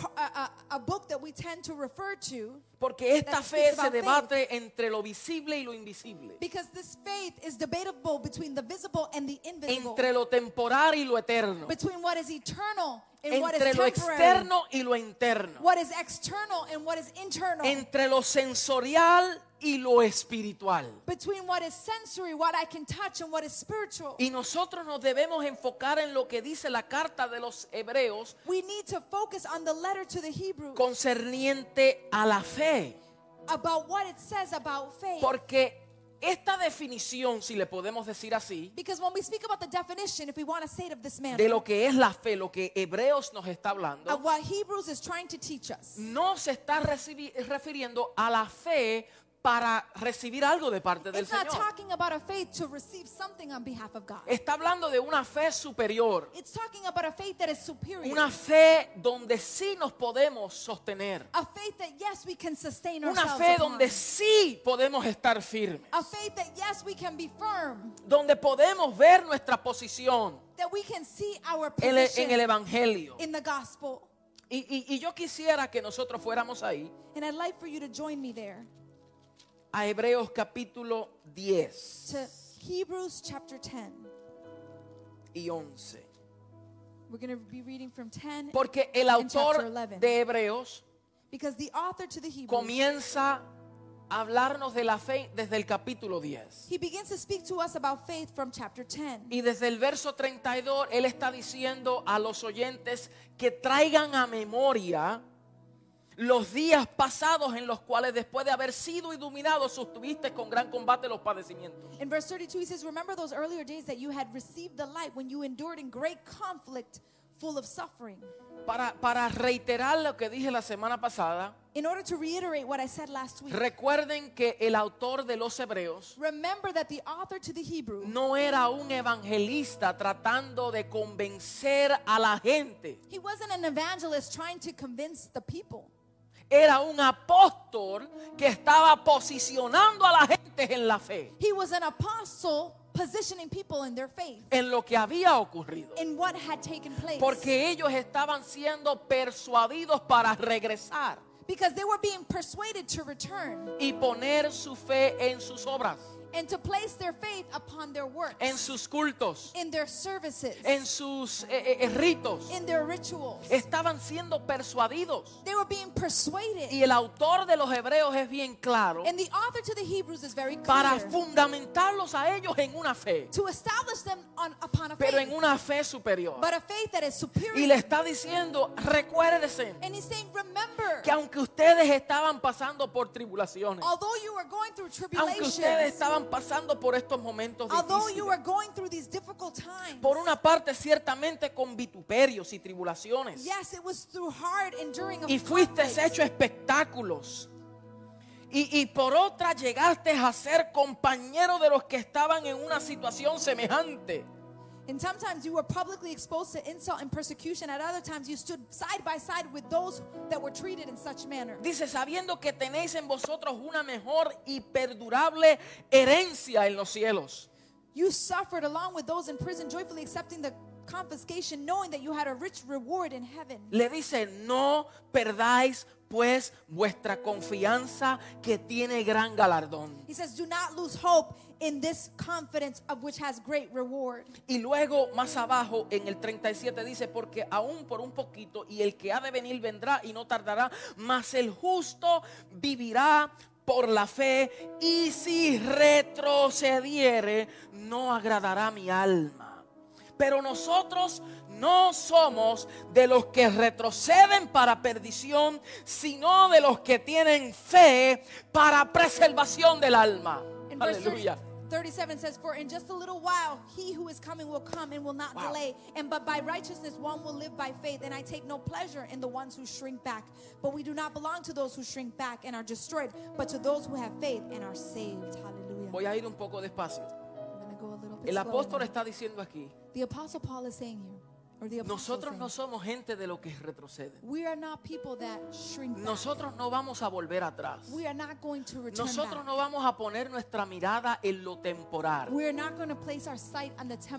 a book that we tend to refer to Porque esta fe se faith. debate entre lo visible y lo invisible. because this faith is debatable between the visible and the invisible, Entre lo temporal y lo eterno. between what is eternal and what is Entre lo temporary, externo y lo interno. what is external and what is internal, Entre lo sensorial y lo espiritual. between what is sensory, what I can touch, and what is spiritual. Y nosotros nos debemos enfocar en lo que dice la carta de los hebreos we need to focus on the letter to the Hebrews concerniente a la fe. about what it says about faith. Porque esta definición, si le podemos decir así, Because when we speak about the definition, if we want to say it of this manner, de lo que es la fe, lo que Hebreos nos está of hablando, what Hebrews is trying to teach us, no se está refiriendo a la fe para recibir algo de parte del it's not Señor. talking about a faith to receive something on behalf of God. Está hablando de una fe superior, It's talking about a faith that is superior. una fe donde sí nos podemos sostener, a faith that, yes, we can sustain una ourselves. fe upon. donde sí podemos estar firmes, a faith that, yes, we can be firm. donde podemos ver nuestra posición That we can see our en el, position en el Evangelio. in the gospel. Y, y- y yo quisiera que nosotros fuéramos ahí And I'd like for you to join me there a Hebreos capítulo 10 to Hebrews chapter 10. y 11. We're going to be reading from 10 Porque el autor 11. de Hebreos because the author to the Hebrews comienza a hablarnos de la fe desde el capítulo 10. he begins to speak to us about faith from chapter 10. Y desde el verso 32, él está diciendo a los oyentes que traigan a memoria los días pasados en los cuales después de haber sido iluminados sostuviste con gran combate los padecimientos. In verse 32 he says, "Remember those earlier days that you had received the light when you endured in great conflict full of suffering." Para, para reiterar lo que dije la semana pasada, In order to reiterate what I said last week, recuerden que el autor de los Hebreos remember that the author to the Hebrew no era un evangelista tratando de convencer a la gente. He wasn't an evangelist trying to convince the people. Era un apóstol que estaba posicionando a la gente en la fe, He was an apostle positioning people in their faith, en lo que había ocurrido. in what had taken place. Porque ellos estaban siendo persuadidos para regresar. because they were being persuaded to return y poner su fe en sus obras, and to place their faith upon their works, en sus cultos, in their services, en sus eh, eh, ritos. in their rituals. Estaban siendo persuadidos. They were being persuaded. Y el autor de los Hebreos es bien claro And the author to the Hebrews is very para clear fundamentarlos a ellos en una fe, to establish them on, upon a pero faith, en una fe superior. but a faith that is superior. Y le está diciendo, recuérdense and he's saying, remember, que aunque ustedes estaban pasando por tribulaciones, although you were going through aunque ustedes tribulations, estaban pasando por estos momentos although you were difíciles, going through these difficult times, por una parte ciertamente con vituperios y tribulaciones, yes, it was through hard enduring of y fuiste hecho espectáculos. Y, y por otra llegaste a ser compañero de los que estaban en una situación semejante. And sometimes you were publicly exposed to insult and persecution. At other times, you stood side by side with those that were treated in such manner. Dice, sabiendo que tenéis en vosotros una mejor y perdurable herencia en los cielos. You suffered along with those in prison, joyfully accepting the confiscation, knowing that you had a rich reward in heaven. Le dice, no perdáis pues vuestra confianza que tiene gran galardón. He says, Do not lose hope in this confidence of which has great reward. Y luego más abajo en el 37 dice, porque aún por un poquito y el que ha de venir vendrá y no tardará, mas el justo vivirá por la fe y si retrocediere no agradará mi alma. Pero nosotros no somos de los que retroceden para perdición, sino de los que tienen fe para preservación del alma. In verse 30 Aleluya. 37 says, For in just a little while he who is coming will come and will not Wow. delay. And but by righteousness one will live by faith. And I take no pleasure in the ones who shrink back. But we do not belong to those who shrink back and are destroyed, but to those who have faith and are saved. Hallelujah. Voy a ir un poco despacio. El apóstol está diciendo aquí, The apostle Paul is saying here, nosotros no somos gente de lo que retrocede. we are not people that shrink back. Nosotros no vamos a volver atrás. We are not going to return Nosotros no vamos a poner nuestra mirada en lo temporal.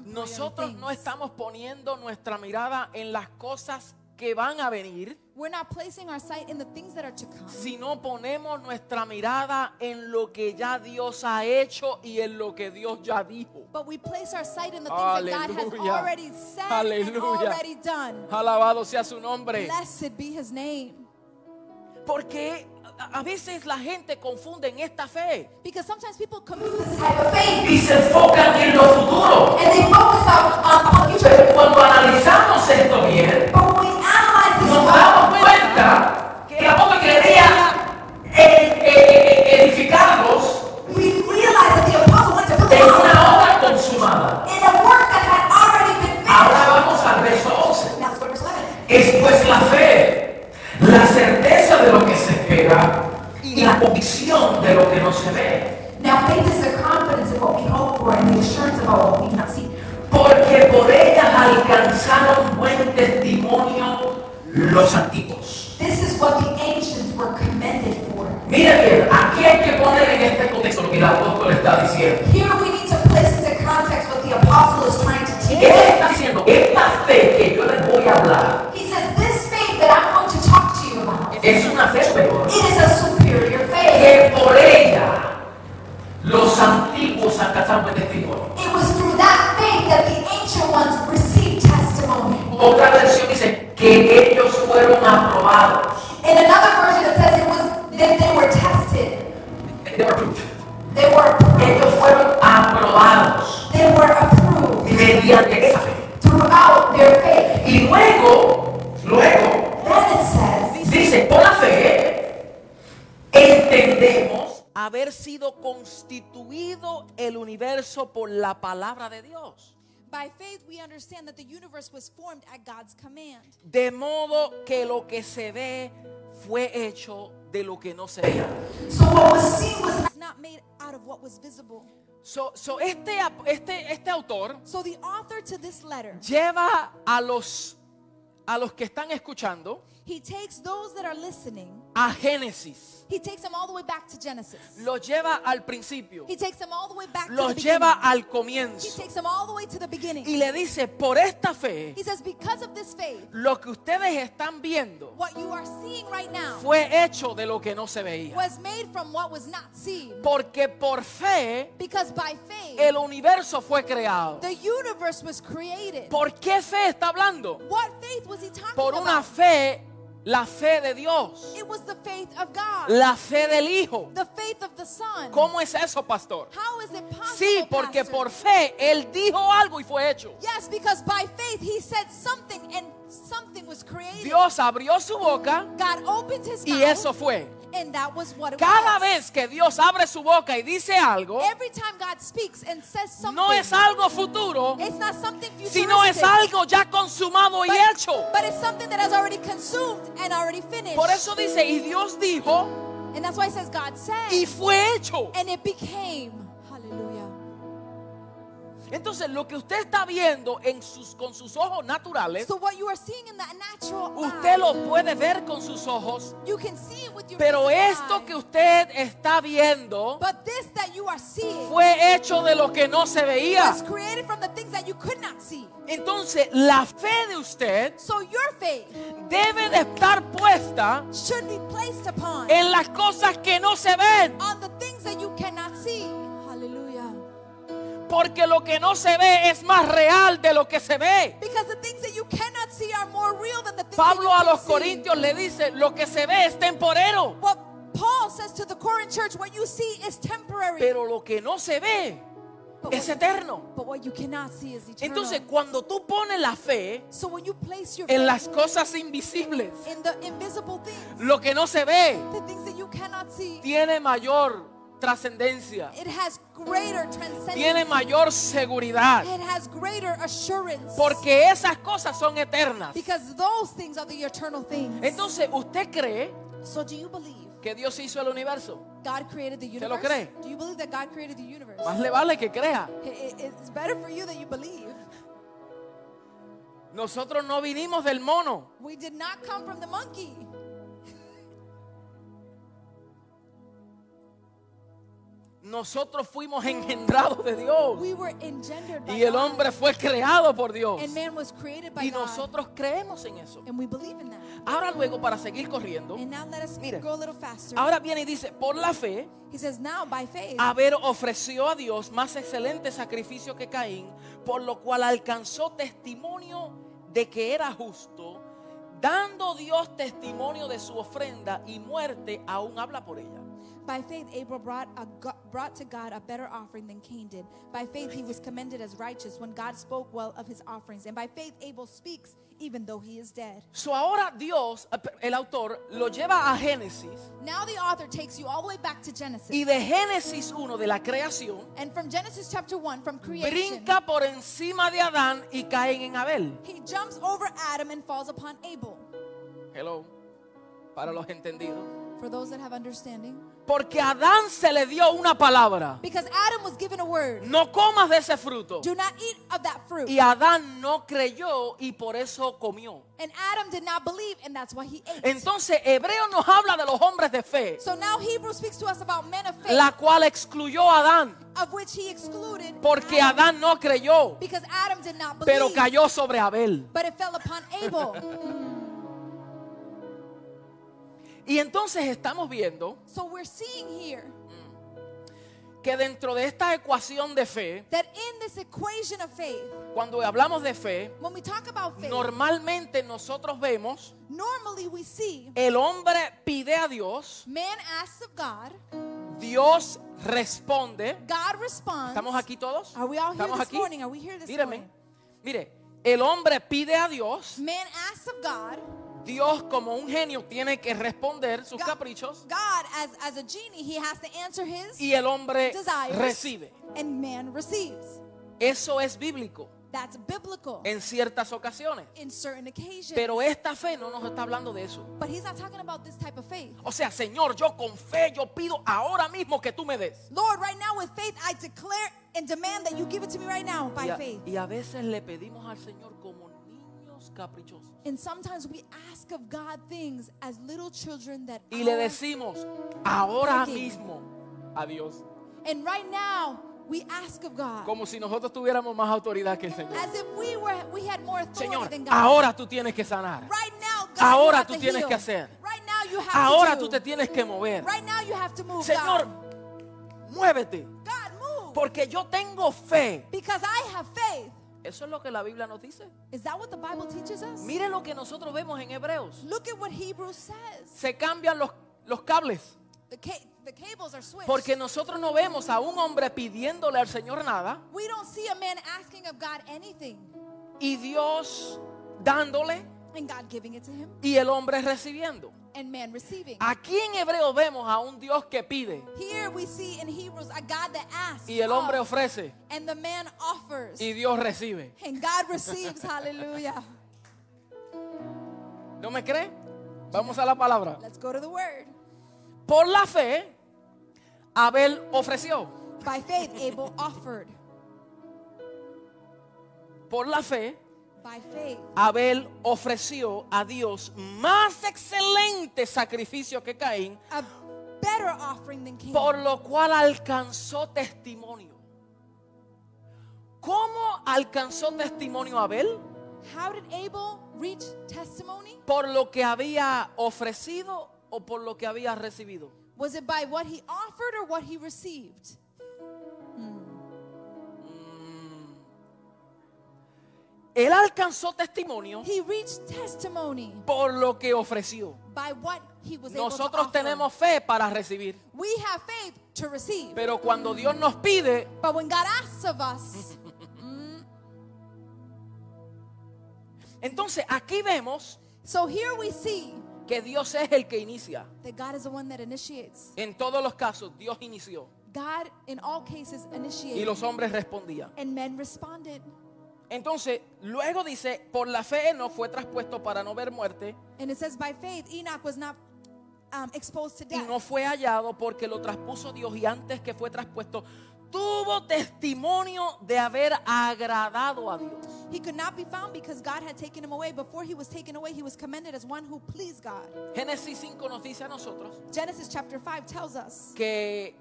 Nosotros no estamos poniendo nuestra mirada en las cosas que van a venir, We're not placing our sight in the things that are to come. sino ponemos nuestra mirada en lo que ya Dios ha hecho y en lo que Dios ya dijo. But we place our sight in the things that God has Aleluya. already said and Aleluya. already done. Alabado sea su nombre. Blessed be his name. Porque a a veces la gente confunde en esta fe Because sometimes people confuse type of faith y se enfocan en lo futuro. and they focus on, future. Cuando analizamos esto bien, But la convicción de lo que no se ve. Now faith is the confidence of what we hope for and the assurance of what we do not see. Porque por ellas alcanzaron buen testimonio los antiguos. This is what the ancients were commended for. Mire bien, aquí hay que poner en este contexto lo que el apóstol está diciendo. Here we need to place into context what the apostle is trying to teach. Él está diciendo, esta fe que yo les voy a hablar He says this faith that I'm going to talk to you about, es una fe superior. it is a superior. Que por ella los antiguos alcanzaron testimonio. It was through that faith that the ancient ones received testimony. Otra versión dice que ellos fueron aprobados. In another version, it says it was that they were tested. They were approved. They were Ellos approved. fueron aprobados They were approved mediante esa fe. throughout their faith. Y luego, luego, Then it says, dice, por la fe, entendemos haber sido constituido el universo por la palabra de Dios. By faith, we understand that the universe was formed at God's command. De modo que lo que se ve fue hecho de lo que no se ve. so what was seen was not made out of what was visible. So, so este, este, este autor So the author to this letter lleva a los, a los que están escuchando He takes those that are listening, a Génesis. he takes them all the way back to Genesis. Los lleva al principio. He takes them all the way back to Los the lleva beginning. al He comienzo. takes them all the way to the beginning. Y le dice, por esta fe, He says, because of this faith, lo que ustedes están viendo what you are seeing right now fue hecho de lo que no se veía. was made from what was not seen. Porque por fe Because by faith, el universo fue creado. the universe was created. ¿Por qué fe está hablando? What faith was he talking Por una about? fe, la fe de Dios, It was the faith of God, la fe del Hijo. the faith of the Son. ¿Cómo es eso, pastor? How is it possible? Sí, porque Pastor? por fe Él dijo algo y fue hecho. Yes, because by faith he said something and something was created. Dios abrió su boca God opened his y mouth eso fue. And that was what it Cada was. vez que Dios abre su boca y dice algo, Every time God speaks and says something, no es algo futuro, it's not something sino es algo ya consumado y but, hecho. but it's something that has already consumed and already finished. Por eso dice, y Dios dijo, and that's why it says God said, y fue hecho. and it became. Entonces, lo que usted está viendo en sus, con sus ojos naturales, So what you are seeing in that natural usted eye, lo puede ver con sus ojos, you can see it with your pero esto eye. que usted está viendo But this that you are seeing fue hecho de lo que no se veía. was created from the things that you could not see. Entonces, la fe de usted So your faith debe de estar puesta should be placed upon en las cosas que no se ven, on the things that you cannot see. Porque lo que no se ve es más real de lo que se ve. Because the things that you cannot see are more real than the things Pablo a los can see. Corintios le dice, lo que se ve es temporero, What Paul says to the Corinth church, what you see is temporary. pero lo que no se ve but, es what, eterno. but what you cannot see is eternal. Entonces, cuando tú pones la fe so when you place your en las cosas invisibles, in the invisible things, lo que no se ve the things that you cannot see, tiene mayor trascendencia, it has greater transcendence. tiene mayor seguridad, It has greater assurance. porque esas cosas son eternas. because those things are the eternal things. Entonces, ¿usted cree so do you believe que Dios hizo el universo? God created the ¿Usted lo universe? cree? Do you believe that God created the universe? Más le vale que crea. It- it's better for you that you believe. Nosotros no vinimos del mono. We did not come from the monkey. Nosotros fuimos engendrados de Dios. We were engendered by Y el hombre fue creado por Dios. And man was created by Y God. nosotros creemos en eso. And we believe in that. Ahora luego, para seguir corriendo, And now let us Mire. go a little faster. ahora viene y dice, por la fe, he says, now by faith, haber ofreció a Dios más excelente sacrificio que Caín, por lo cual alcanzó testimonio de que era justo, dando Dios testimonio de su ofrenda y muerte aún habla por ella. By faith, Abel brought, a, brought to God a better offering than Cain did. By faith, he was commended as righteous when God spoke well of his offerings. And by faith, Abel speaks even though he is dead. So ahora Dios, el autor, lo lleva a Génesis Now the author takes you all the way back to Genesis. y de Génesis 1 de la creación and from Genesis chapter 1, from creation, brinca por encima de Adán y caen en Abel. he jumps over Adam and falls upon Abel. Hello, para los entendidos. For those that have understanding. Porque a Adán se le dio una palabra. Because Adam was given a word. No comas de ese fruto. Do not eat of that fruit. Y Adán no creyó y por eso comió. And Adam did not believe, and that's why he ate. Entonces Hebreo nos habla de los hombres de fe, so now Hebrew speaks to us about men of faith, la cual excluyó a Adán. of which he excluded Porque Adam, Adán no creyó, because Adam did not believe, pero cayó sobre Abel. but it fell upon Abel. Y entonces estamos viendo so we're seeing here que dentro de esta ecuación de fe, that in this equation of faith, cuando hablamos de fe, when we talk about faith, normalmente nosotros vemos normally we see el hombre pide a Dios, man asks of God, Dios responde. God responds. ¿Estamos aquí todos? Are we all here ¿Estamos this aquí? morning? Are we here this Míreme, morning? mire, el hombre pide a Dios, Man asks of God. Dios como un genio tiene que responder sus God, caprichos God, as, as a genie, he has to answer his y el hombre desires, recibe. and man receives. Eso es bíblico That's biblical en ciertas ocasiones. in certain occasions. Pero esta fe no nos está hablando de eso. but he's not talking about this type of faith. O sea, Señor, yo con fe, yo pido ahora mismo que tú me des. Lord, right now with faith, I declare and demand that you give it to me right now by Y a, faith. y a veces le pedimos al Señor como niños hijos caprichosos. And sometimes we ask of God things as little children that Y le decimos, ahora mismo, a Dios. and right now we ask of God Como si nosotros tuviéramos más autoridad que el Señor. as if we were we had more authority Señor, than God. ahora tú tienes que sanar. right now, God, Ahora tú to tienes heal. que hacer. Right now you have Ahora to tú te tienes que mover. Right now you have to move. Señor, God. muévete. God, move. Porque yo tengo fe. because I have faith. Eso es lo que la Biblia nos dice. Is that what the Bible teaches us? Mire lo que nosotros vemos en Hebreos. Look at what Hebrews says. Se cambian los, los cables. The, ca- the cables are switched. Porque nosotros no vemos a un hombre pidiéndole al Señor nada we don't see a man asking of God anything y Dios dándole and God giving it to him y el hombre recibiendo. and man receiving. Aquí en Hebreos vemos a un Dios que pide Here we see in Hebrews a God that asks y el hombre of, ofrece and the man offers y Dios recibe. and God receives. Hallelujah. ¿No me cree? Vamos a la palabra. Let's go to the word. Por la fe, Abel ofreció. By faith, Abel offered. Por la fe, Abel ofreció a Dios más excelente sacrificio que Caín, por lo cual alcanzó testimonio. ¿Cómo alcanzó testimonio Abel? How did Abel reach testimony? ¿Por lo que había ofrecido o por lo que había recibido? Was it by what he offered or what he received? Él alcanzó testimonio He reached testimony por lo que ofreció. by what he was able to Nosotros tenemos fe para recibir, We have faith to receive. pero cuando Dios nos pide, But when God asks of us, entonces aquí vemos so here we see que Dios es el que inicia. that God is the one that initiates. En todos los casos, Dios inició God, in all cases, y initiated. los hombres respondían. And men responded. Entonces, luego dice, por la fe no fue traspuesto para no ver muerte And it says, by faith, Enoch was not um, exposed to y death. no fue hallado porque lo traspuso Dios y antes que fue traspuesto, tuvo testimonio de haber agradado a Dios. He could not be found because God had taken him away. Before he was taken away, he was commended as one who pleased God. Génesis 5 nos dice a nosotros Genesis chapter 5 tells us que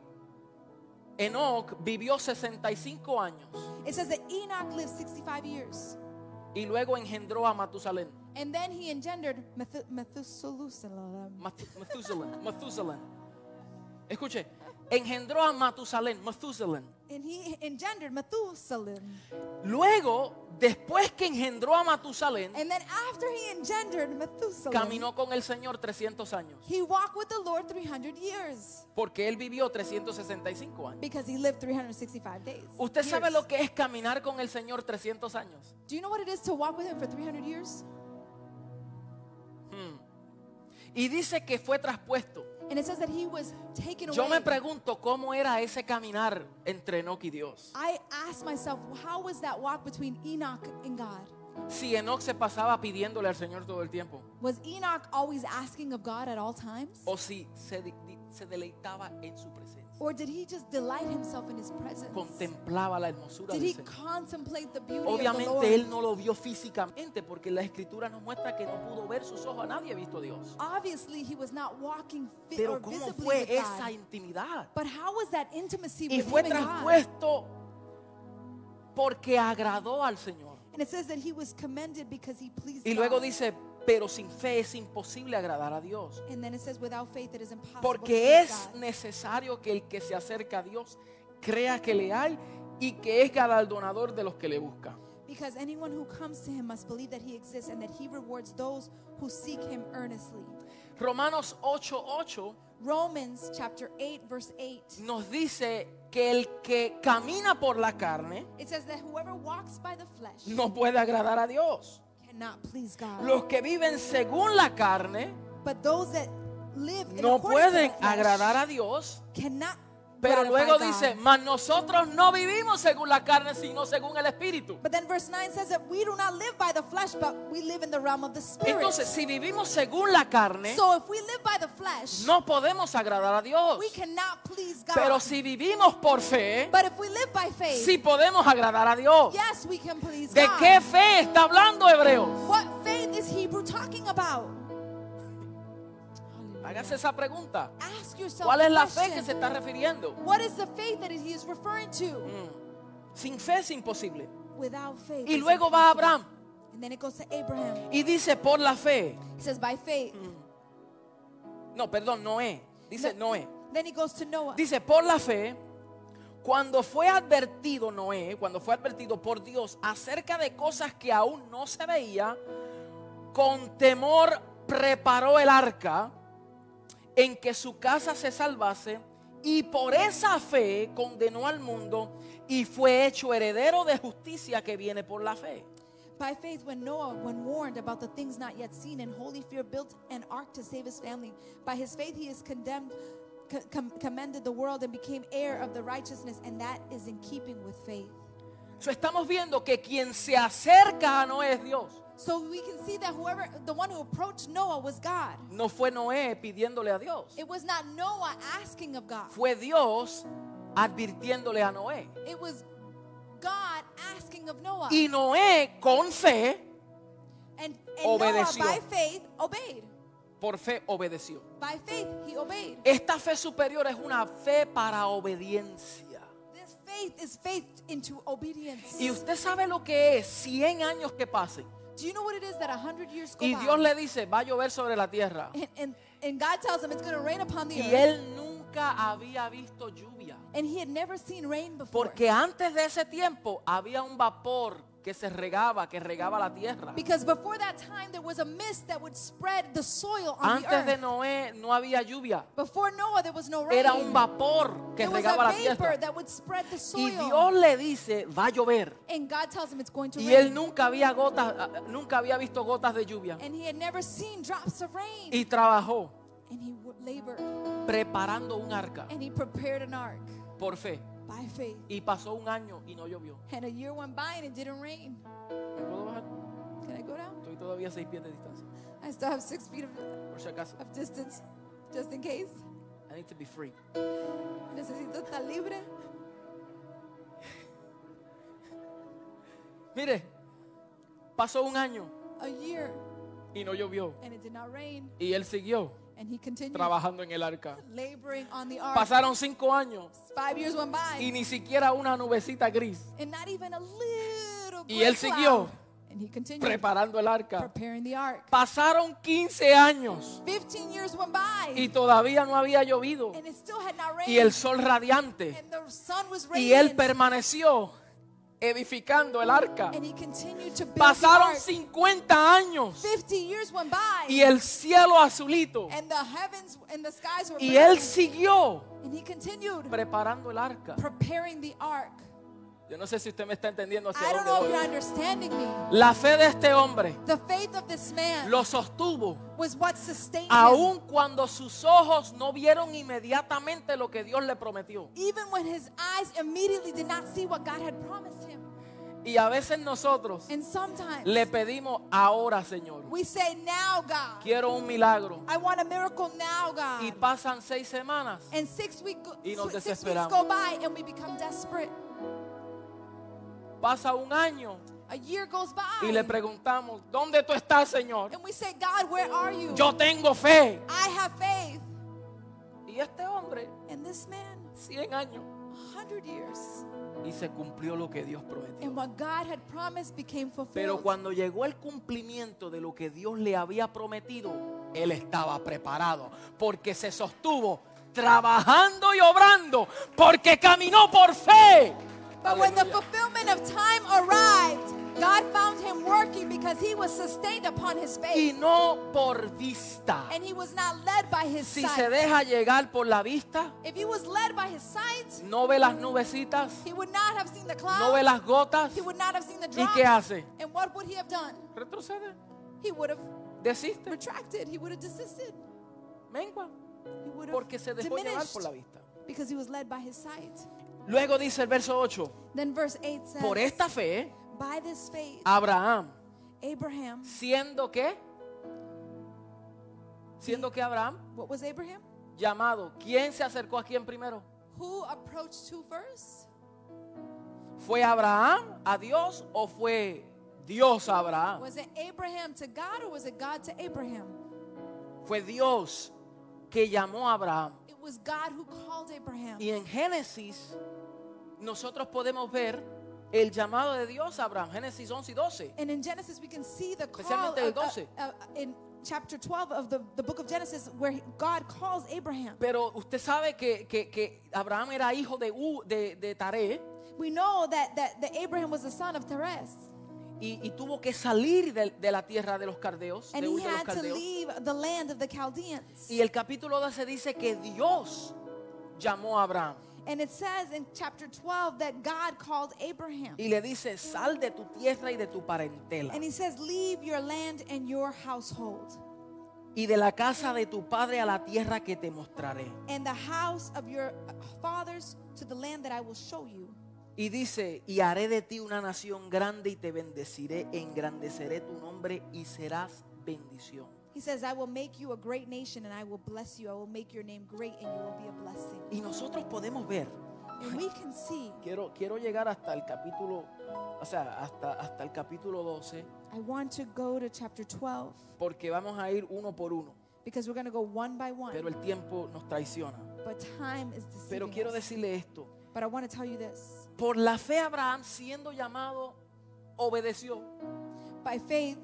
Enoch vivió 65 años it says that Enoch lived 65 years. y luego engendró a Matusalén. And then he engendered Methu- Methuselah. Methuselah, Methuselah. Escuche, engendró a Matusalén, Methuselah. And he engendered Methuselah. Luego, después que engendró a Matusalén, And then after he engendered Methuselah, caminó con el Señor 300 años, he walked with the Lord 300 years porque él vivió 365 años. because he lived 365 days. ¿Usted sabe years. lo que es caminar con el Señor 300 años? Do you know what it is to walk with him for 300 years? Y dice que fue traspuesto. And it says that he was taken Yo me away. pregunto cómo era ese caminar entre Enoch y Dios. I asked myself, how was that walk between Enoch and God? Si Enoch se pasaba pidiéndole al Señor todo el tiempo, Was Enoch always asking of God at all times? o si se, de- se deleitaba en su presencia, Or did he just delight himself in his presence? contemplaba la hermosura Did del he Señor. contemplate the beauty of the Obviamente Lord? él no lo vio físicamente porque la escritura nos muestra que no pudo ver sus ojos, nadie ha visto a Dios. Obviously, he was not walking Pero ¿cómo visibly fue with esa God. intimidad? But how was that intimacy Y with fue him traspuesto porque agradó al Señor. And it says that he was commended because he pleased Y luego God. dice, pero sin fe es imposible agradar a Dios. And then it says, without faith it is impossible to Porque es God. necesario que el que se acerca a Dios crea que le hay y que es galardonador de los que le buscan. Because anyone who comes to him must believe that he exists and that he rewards those who seek him earnestly. Romanos 8:8 Romans chapter 8 verse 8. nos dice que el que camina por la carne It says that whoever walks by the flesh no puede agradar a Dios. Cannot please God. Los que viven según la carne But those that live in no pueden agradar a Dios. cannot Pero luego dice, mas nosotros no vivimos según la carne, sino según el Espíritu. But then verse 9 says that we do not live by the flesh, but we live in the realm of the spirit. Entonces, si vivimos según la carne, so if we live by the flesh, no podemos agradar a Dios. we cannot please God. Pero si vivimos por fe, but if we live by faith, sí podemos agradar a Dios. yes, we can please ¿De God. qué fe está hablando Hebreos? What about? Hágase esa pregunta. Ask yourself ¿Cuál es la fe que se está refiriendo? What is the faith that he is referring to? Mm. Sin fe es imposible. Without faith. Y luego va. Abraham And then it goes to Abraham. y dice por la fe. He says, by faith. No, perdón, Noé. Dice No- Noé. Then he goes to Noah. Dice por la fe. Cuando fue advertido Noé, cuando fue advertido por Dios acerca de cosas que aún no se veía, con temor preparó el arca en que su casa se salvase y por esa fe condenó al mundo y fue hecho heredero de justicia que viene por la fe. By faith, when Noah, when warned about the things not yet seen, in holy fear built an ark to save his family. By his faith, he is condemned, co- com- commended the world, and became heir of the righteousness, and that is in keeping with faith. So, estamos viendo que quien se acerca a Noé es Dios. So we can see that whoever, the one who approached Noah was God. No fue Noé pidiéndole a Dios. It was not Noah asking of God. Fue Dios advirtiéndole a Noé. It was God asking of Noah. Y Noé con fe, And, and Noah, Obedeció. by faith, obeyed. por fe obedeció. By faith, he obeyed. Esta fe superior es una fe para obediencia. This faith is faith into obedience. Y usted sabe lo que es 100 años que pasen. Do you know what it is that a hundred years go Y by? Dios le dice, va a llover sobre la tierra. and, and, and God tells him it's going to rain upon the Y earth. él nunca había visto lluvia. And he had never seen rain before. Porque antes de ese tiempo había un vapor que se regaba, que regaba la tierra. because before that time, there was a mist that would spread the soil on the Antes de earth. Noé no había lluvia. Before Noah, there was no rain. Era un vapor que there was regaba a la vapor tierra. that would spread the soil. Y Dios le dice, va a llover. and God tells him it's going to Y rain. él nunca había gotas, nunca había visto gotas de lluvia. and he had never seen drops of rain. Y trabajó and he w- labored. preparando un arca And he prepared an ark por fe. By faith. Y pasó un año y no llovió. And a year went by and it didn't rain. ¿Me puedo bajar? Can I go down? Estoy todavía a seis pies de distancia. I still have six feet of, Por si acaso. of distance, just in case. I need to be free. Necesito estar libre. Mire, pasó un año A year y no llovió. and it did not rain. Y él siguió And he continued trabajando en el arca. laboring on the ark. Pasaron cinco años Five years went by. y ni siquiera una nubecita gris. and not even a little Y él siguió. And he continued Preparando el arca. preparing the ark. Pasaron 15 años 15 years went by. y todavía no había llovido. and it still had not rained. Y el sol radiante. and the sun was Y él permaneció edificando el arca. and he continued to the Pasaron ark. 50 años 50 years went by. y el cielo azulito. and the heavens and the skies were Y blue. él siguió and he continued preparando el arca. Yo no sé si usted me está entendiendo hacia I don't know if you're understanding me. La fe de este hombre The faith of this man lo sostuvo was what sustained him. cuando sus ojos no vieron inmediatamente lo que Dios le prometió. Even when his eyes immediately did not see what God had promised him. Y a veces nosotros And sometimes le pedimos ahora, Señor. we say, Now, God, Quiero un milagro. I want a miracle now, God. Y pasan seis semanas and six, week Y nos six weeks desesperamos. go by and we become desperate. Pasa un año A year goes by. y le preguntamos, ¿dónde tú estás, Señor? and we say, God, where are you? Yo tengo fe. I have faith. Y este hombre, And this man, 100 años. 100 years. Y se cumplió lo que Dios prometió. And what God had promised became fulfilled. Pero cuando llegó el cumplimiento de lo que Dios le había prometido, él estaba preparado. Porque se sostuvo trabajando y obrando. Porque caminó por fe. But when the fulfillment of time arrived, God found him working because he was sustained upon his faith. Y no por vista. And he was not led by his Si sight. se deja llegar por la vista, If he was led by his sight, no ve las nubecitas, he would not have seen the clouds. no ve las gotas, He would not have seen the drops. ¿Y qué hace? And what would he have done? retrocede, He would have desiste, retracted. He would have desisted. mengua. He would have Porque se dejó llevar diminished por la vista. because he was led by his sight. Luego dice el verso 8, Then verse 8 says, por esta fe, By this faith, Abraham, Abraham, siendo que, siendo que Abraham, what was Abraham? llamado, ¿quién se acercó a quién primero? Who approached who first? ¿Fue Abraham a Dios o fue Dios a Abraham. Was it Abraham to God or was it God to Abraham? Fue Dios que llamó a Abraham. It was God who called Abraham. Y en Génesis nosotros podemos ver el llamado de Dios a Abraham. Génesis 11 y 12. And in Genesis, we can see the call Especialmente el of- of- 12. uh, in chapter 12 of the, the book of Genesis where he- God calls Abraham. Pero usted sabe que, que- que Abraham era hijo de, U, de, de Taré We know that, that, that Abraham was the son of Terez. y, y tuvo que salir de, de la tierra de los caldeos, And de he Ur de los had to caldeos. leave the land of the Chaldeans. Y el capítulo 12 dice que Dios llamó a Abraham And it says in chapter 12 that God called Abraham. y le dice, sal de tu tierra y de tu parentela And he says, Leave your land and your household y de la casa de tu padre a la tierra que te mostraré. and the house of your fathers to the land that I will show you. Y dice, y haré de ti una nación grande y te bendeciré, engrandeceré tu nombre y serás bendición. He says, I will make you a great nation and I will bless you. I will make your name great and you will be a blessing. Y nosotros podemos ver, And we can see, quiero, quiero llegar hasta el capítulo, o sea, hasta, hasta el capítulo 12, I want to go to chapter 12 porque vamos a ir uno por uno, because we're going to go one by one. pero el tiempo nos traiciona. But time is Pero deceiving quiero us. decirle esto, But I want to tell you this. por la fe Abraham siendo llamado, obedeció. By faith,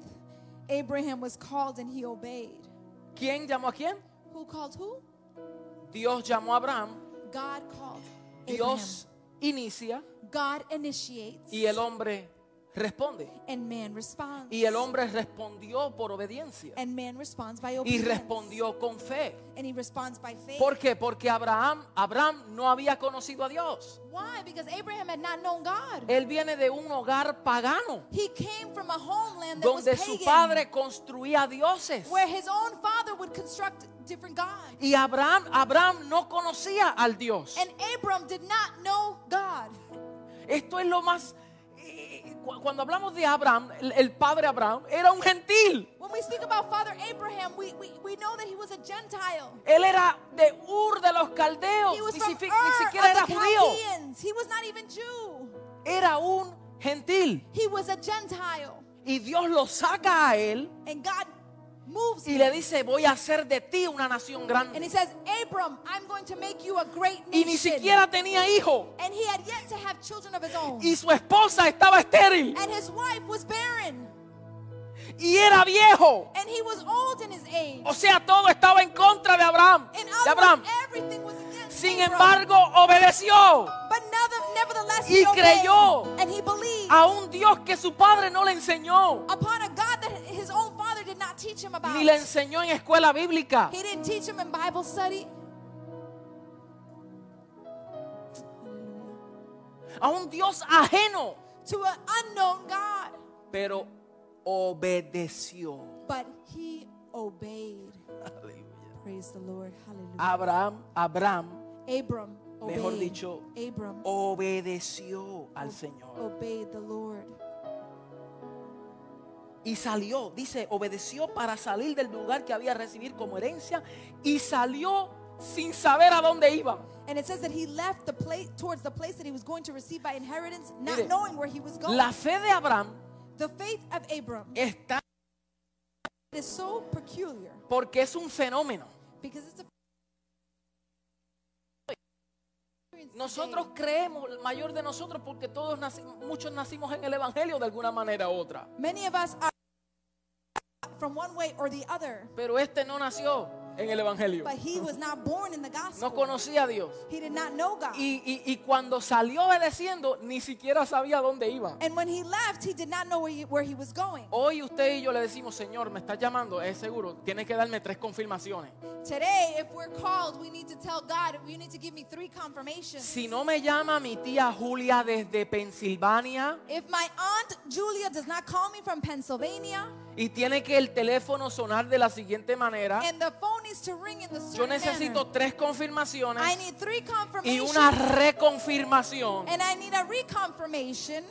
Abraham was called and he obeyed. ¿Quién llamó a quién? Who called who? Dios llamó a Abraham, God called Dios inicia God initiates y el hombre responde. and man responds. Y el hombre respondió por obediencia. and man responds by Y respondió con fe. And he responds by faith. ¿Por qué? Porque Abraham, Abraham no había conocido a Dios. Why? Because Abraham had not known God. Él viene de un hogar pagano, He came from a homeland that was donde su pagan, padre construía dioses. where his own father would construct different gods. Y Abraham, Abraham no conocía al Dios. And Abram did not know God. Esto es lo más... cu- Cuando hablamos de Abraham, el, padre Abraham era un gentil. When we speak about Father Abraham, we, we, we know that he was a Gentile. Él era de Ur de los caldeos. He was Ni, siquiera era judío. He was not even Jew. Era un gentil. He was a Gentile. Y Dios lo saca a él And God moves y le dice, voy a hacer de ti una nación And grande. he says, Abram, I'm going to make you a great Y nation. ni siquiera tenía hijo. And he had yet to have children of his own. Y su esposa estaba estéril. And his wife was barren. Y era viejo. And he was old in his age. O sea, todo estaba en contra de Abraham. De words, everything was against Sin embargo, obedeció But nevertheless, Y he obeyed. creyó. And he believed a un Dios que su padre no le enseñó. upon a God not teach him about. Ni le enseñó en escuela bíblica. He didn't teach him in Bible study. A un Dios ajeno. To an unknown God. Pero obedeció. But he obeyed. Aleluya. Praise the Lord. Hallelujah. Abraham, Abraham Abram obeyed. Mejor dicho, Abram obedeció al Señor. obeyed the Lord. Y salió, dice, obedeció para salir del lugar que había recibido como herencia y salió sin saber a dónde iba. And it says that he left the place towards the place that he was going to receive by inheritance, not Mire, knowing where he was going. La fe de Abraham the faith of Abram está is so peculiar porque es un fenómeno. because it's a Nosotros creemos, el mayor de nosotros, porque todos muchos nacimos en el Evangelio de alguna manera u otra. Many of us are from one way or the other, Pero este no nació en el Evangelio. but he was not born in the gospel. No conocía a Dios. He did not know God. Y, y- y cuando salió obedeciendo, ni siquiera sabía dónde iba. and when he left, he did not know where he, where he was going. Hoy usted y yo le decimos, Señor, me estás llamando, es seguro, tiene que darme tres confirmaciones. Today, if we're called, we need to tell God, you need to give me three confirmations. Si no me llama mi tía Julia desde Pensilvania If my aunt Julia does not call me from Pennsylvania y tiene que el teléfono sonar de la siguiente manera, yo necesito tres I confirmaciones need three y una reconfirmación. and I need a reconfirmation.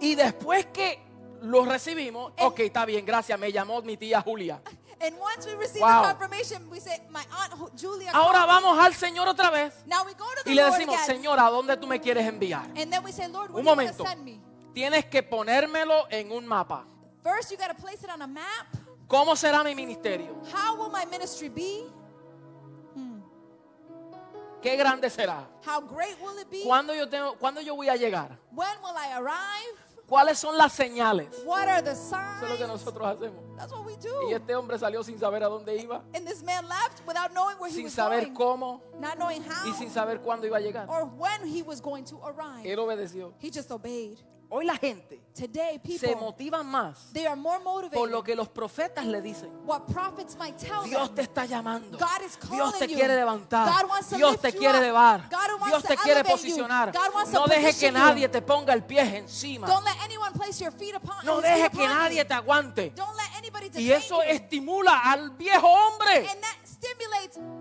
Y después que lo recibimos, ok, está bien, gracias, me llamó mi tía Julia. And once we receive Wow. the confirmation, we say, my aunt Ju- Julia. Ahora called me." vamos al Señor otra vez Now we go to the y le decimos, Señor, ¿a dónde tú me quieres enviar? and then we say, Lord, Un momento. send me? Tienes que ponérmelo en un mapa. First, you got to place it on a map. ¿Cómo será mi ministerio? How will my ministry be? ¿Qué grande será? How great will it be? ¿Cuándo yo, tengo, ¿Cuándo yo voy a llegar? When will I arrive? ¿Cuáles son las señales? What are the Eso es lo que signs? nosotros hacemos. That's what we Y do. este hombre salió sin saber a dónde iba, And this man left without knowing where he sin was saber going, cómo not knowing how y sin saber cuándo iba a llegar. or when he was going to arrive. Él obedeció. He just obeyed. Hoy la gente Today, se people, motiva más they are more por lo que los profetas le dicen. What might tell Dios te está llamando. God is Dios te quiere levantar. God wants to Dios te quiere elevar. Dios te quiere posicionar. No dejes que nadie te ponga el pie encima. Don't let anyone place your feet upon No dejes que nadie you. te aguante. Don't let anybody Y eso you. estimula al viejo hombre.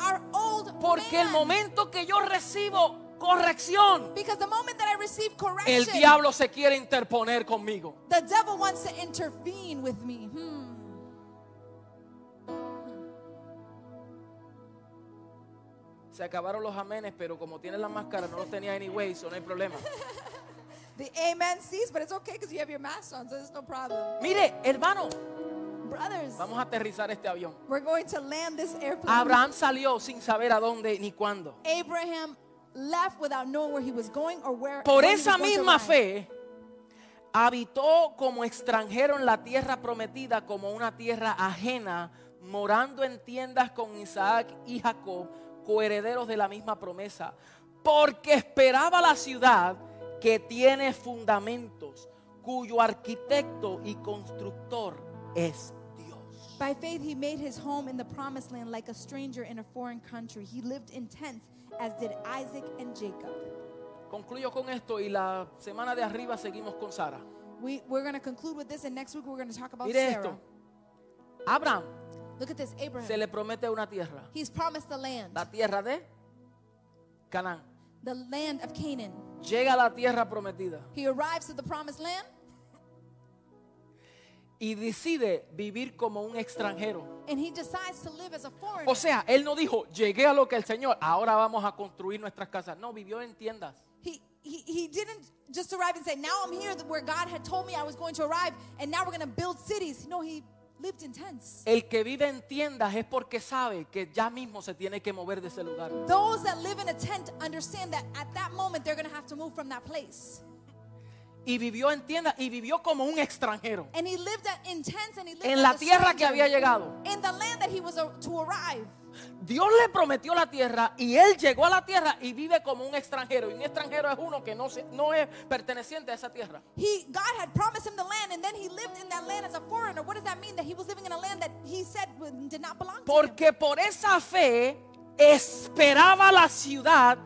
Our old Porque el man. momento que yo recibo corrección, Because the moment that I receive correction, el diablo se quiere interponer conmigo. the devil wants to intervene with me. Hmm. Se acabaron los amenes, pero como tienes la máscara, no los tenía anyway, so no hay problema. The amen ceased, but it's okay because you have your mask on, so there's no problem. Mire, hermano, Brothers, vamos a aterrizar este avión. we're going to land this airplane. Abraham salió sin saber a dónde ni cuándo. Abraham left without knowing where he was going or where Por when he was esa misma fe, habitó como extranjero en la tierra prometida, como una tierra ajena, morando en tiendas con Isaac y Jacob, coherederos de la misma promesa, porque esperaba la ciudad que tiene fundamentos, cuyo arquitecto y constructor es. By faith, he made his home in the promised land like a stranger in a foreign country. He lived in tents, as did Isaac and Jacob. Concluyo con esto y la semana de arriba seguimos con Sara. We, we're going to conclude with this, and next week we're going to talk about Mire Sarah. esto. Abraham Look at this, Abraham. se le promete una tierra. He's promised the land, la tierra de Canaán. the land of Canaan. Llega a la tierra prometida He arrives at the promised land, y decide vivir como un extranjero. and he decides to live as a foreigner. O sea, él no dijo, llegué a lo que el Señor, ahora vamos a construir nuestras casas. No, vivió en tiendas. He, he, he didn't just arrive and say, Now I'm here where God had told me I was going to arrive, and now we're going to build cities. No, he lived in tents. El que vive en tiendas es porque sabe que ya mismo se tiene que mover de ese lugar. Those that live in a tent understand that at that moment they're going to have to move from that place. Y vivió en tiendas y vivió como un extranjero. And he lived in tents and he lived En la tierra que había llegado. In the land that he was to arrive. Dios le prometió la tierra y él llegó a la tierra y vive como un extranjero. Y un extranjero es uno que no, se- no es perteneciente a esa tierra. He God had promised him the land, and then he lived in that land as a foreigner. What does that mean? That he was living in a land that he said did not belong to him. Porque por esa fe esperaba la ciudad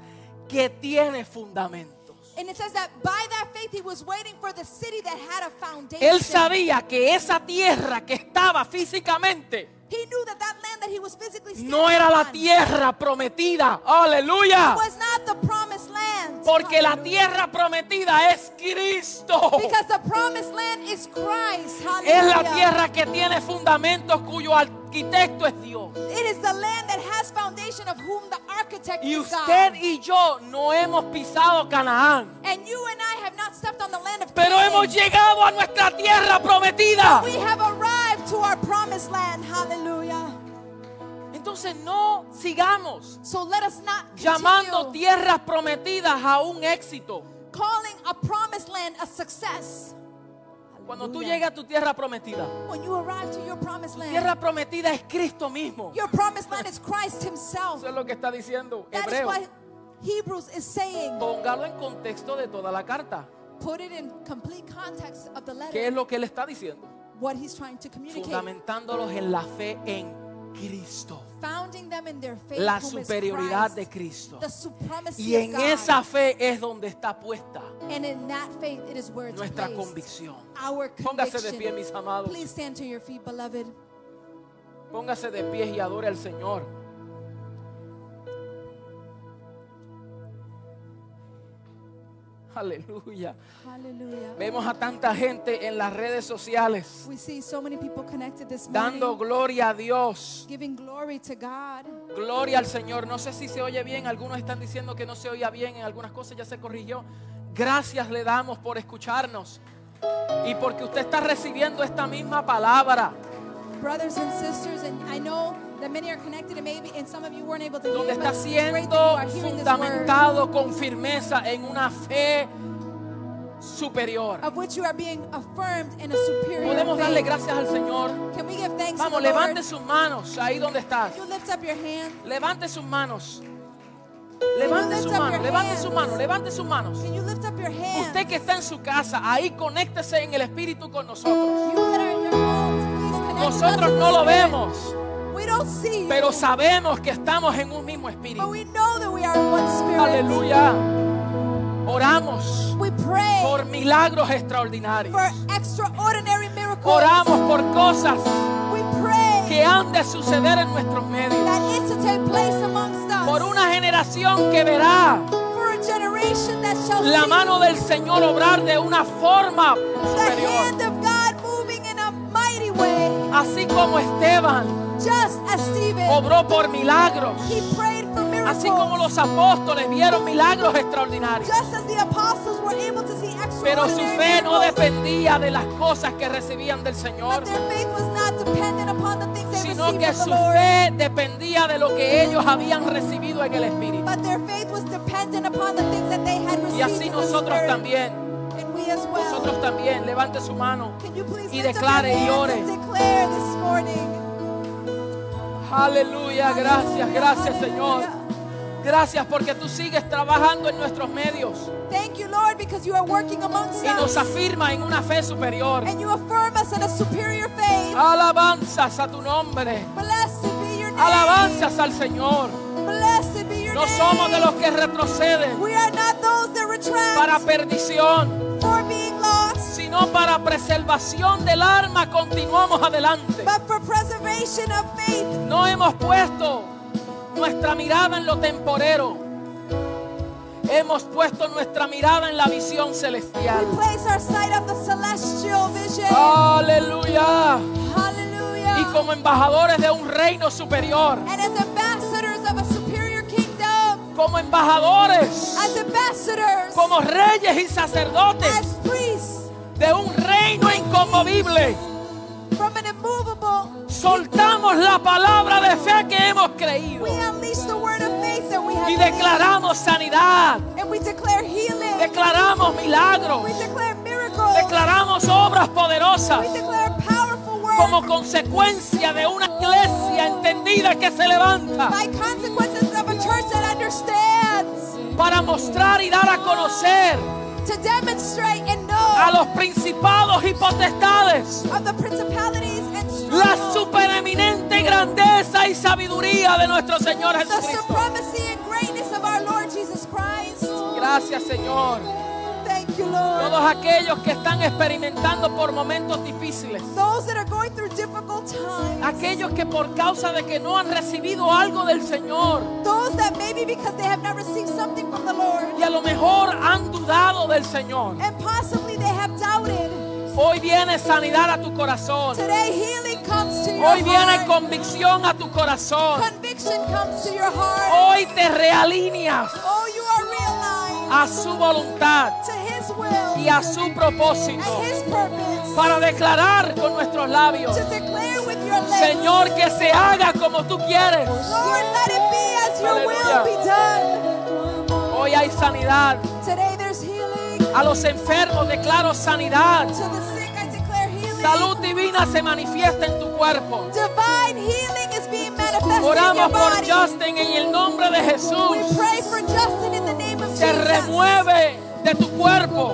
que tiene fundamentos. And it says that by that faith he was waiting for the city that had a foundation. Él sabía que esa tierra que estaba físicamente He knew that that land that he was physically no era la tierra prometida. Aleluya. was not the promised land. Porque la tierra prometida es Cristo. Because the promised land is Christ. Es la tierra que tiene fundamentos cuyo arquitecto es Dios. It is the land that has foundation of whom the architect Y is usted God. y yo no hemos pisado Canaán. And you and I have not stepped on the land of Pero Canaan. hemos llegado a nuestra tierra prometida. We have arrived to our promised land. Hallelujah. Entonces no sigamos So let us not llamando tierras prometidas a un éxito. calling a promised land a success. Cuando tú llegas a tu tierra prometida, When you arrive to your promised land, tierra prometida es Cristo mismo. your promised land is Christ Himself. Eso es lo que está diciendo That is Hebreo. what Hebrews is saying. Póngalo en contexto de toda la carta. Put it in complete context of the ¿Qué es lo que él está diciendo? What He's trying to communicate. Fundamentándolos en la fe en Cristo. Founding them in their faith. La superioridad de Cristo. The supremacy Y en esa fe es donde está puesta And in that faith, it is where it's nuestra convicción. Our Póngase de pie, mis amados. Please stand to your feet, beloved. Póngase de pie y adore al Señor. Aleluya. Vemos a tanta gente en las redes sociales We see so many people connected this dando morning, gloria a Dios. giving glory to God. Gloria al Señor. No sé si se oye bien. Algunos están diciendo que no se oía bien en algunas cosas. Ya se corrigió. Gracias le damos por escucharnos. Y porque usted está recibiendo esta misma palabra, Brothers and sisters, and I know that many are connected, and maybe and some of you weren't able to donde está siendo fundamentado con firmeza en una fe superior. of which you are being affirmed in a superior Podemos darle gracias al Señor. Can we give thanks Vamos, to the levante Lord? sus manos ahí donde estás. Can you lift up your hand? Levante sus manos. Levante sus manos, levante sus manos, levante sus manos. Can you lift up your hand? Usted que está en su casa, ahí conéctese en el Espíritu con nosotros. Homes, Nosotros no lo vemos, Pero sabemos que estamos en un mismo Espíritu. we know that we are in one spirit. Aleluya. Oramos We pray por milagros extraordinarios. for extraordinary miracles. Oramos por cosas que han de suceder en nuestros medios. that is to take place amongst us. Por una generación que verá for a generation that shall la mano del Señor obrar de una forma the superior. hand of God moving in a mighty way, Así como Esteban just as Stephen. obró por milagros. He prayed for miracles. Así como los apóstoles vieron milagros extraordinarios. just as the apostles were able to see Pero su fe no dependía de las cosas que recibían del Señor, but their faith was not dependent upon the things they sino received que from su the Lord. fe dependía de lo que ellos habían recibido en el Espíritu. But their faith was dependent upon the things that they had received Y así in the nosotros también, And we as well. nosotros también, levante su mano. Can you please y declare y ore. Aleluya, gracias, gracias. Señor. Gracias porque tú sigues trabajando en nuestros medios Thank you, Lord, because you are working amongst y nos afirma en una fe superior. And you affirm us in a superior faith. Alabanzas a tu nombre. Blessed be your name. Alabanzas al Señor. Blessed be your No name. somos de los que retroceden We are not those that retract para perdición, for being lost, sino para preservación del alma. Continuamos adelante. but for preservation of faith. No hemos puesto nuestra mirada en lo temporero. Hemos puesto nuestra mirada en la visión celestial. We place our sight on the celestial vision. Aleluya. Hallelujah. Y como embajadores de un reino superior, and as ambassadors of a superior kingdom, como embajadores, as ambassadors, como reyes y sacerdotes as priests de un reino inconmovible, from an immovable, soltamos la palabra de fe que hemos creído. Y declaramos sanidad, and we declare healing. declaramos milagros, we declare miracles. declaramos obras poderosas we declare powerful work como consecuencia de una iglesia entendida que se levanta by consequences of a church that understands. para mostrar y dar a conocer to demonstrate and know a los principados y potestades of the principalities and la supereminente grandeza y sabiduría de nuestro Señor the Jesucristo. supremacy and greatness of our Lord Jesus Christ. Gracias Señor. Thank you, Lord. Todos aquellos que están experimentando por momentos difíciles. Those that are going through difficult times. Aquellos que por causa de que no han recibido algo del Señor Those that maybe because they have not received something from the Lord y a lo mejor han dudado del Señor. and possibly they have doubted. Hoy viene sanidad a tu corazón. Today healing comes to your Hoy viene heart. convicción a tu corazón. Conviction comes to your heart. Hoy te realineas Oh, you are a su voluntad will y a su propósito and His purpose. para declarar con nuestros labios, To declare with your lips, Señor, que se haga como tú quieres. Lord, let it be as your will be done. Hoy hay sanidad. Today there's healing. A los enfermos declaro sanidad. To the sick, I declare healing. Salud divina se manifiesta en tu cuerpo. Divine healing is being manifested in your Oramos por body. Justin en el nombre de We Jesús. pray for Justin in the name of Se Jesus. remueve de tu cuerpo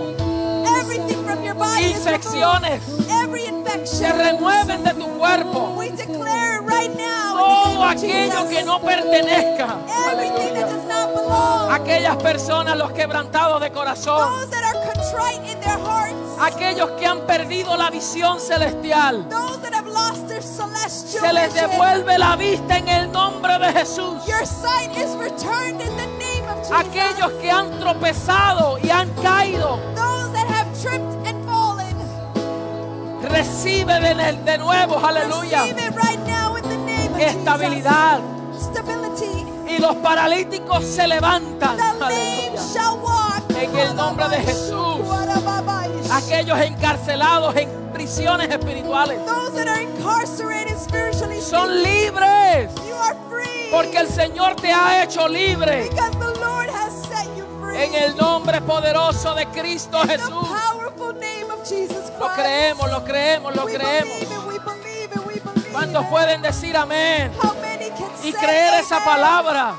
Everything from your body infecciones. Every Se infection. remueven de tu cuerpo We declare right now. todo aquello que no pertenezca. Everything that does not belong. Aquellas personas, los quebrantados de corazón. Those that are contrite in their hearts. Aquellos que han perdido la visión celestial. Those that have lost their celestial Se les devuelve la vista en el nombre de Jesús. Your sight is returned in the name. Aquellos que han tropezado y han caído. Recibe de, de nuevo, aleluya, estabilidad. Y los paralíticos se levantan. En el nombre de Jesús. aquellos encarcelados en prisiones espirituales, son libres. Porque el Señor te ha hecho libre. En el nombre poderoso de Cristo Jesús. Lo creemos, lo creemos, lo creemos. ¿Cuántos pueden decir amén? Y creer esa palabra.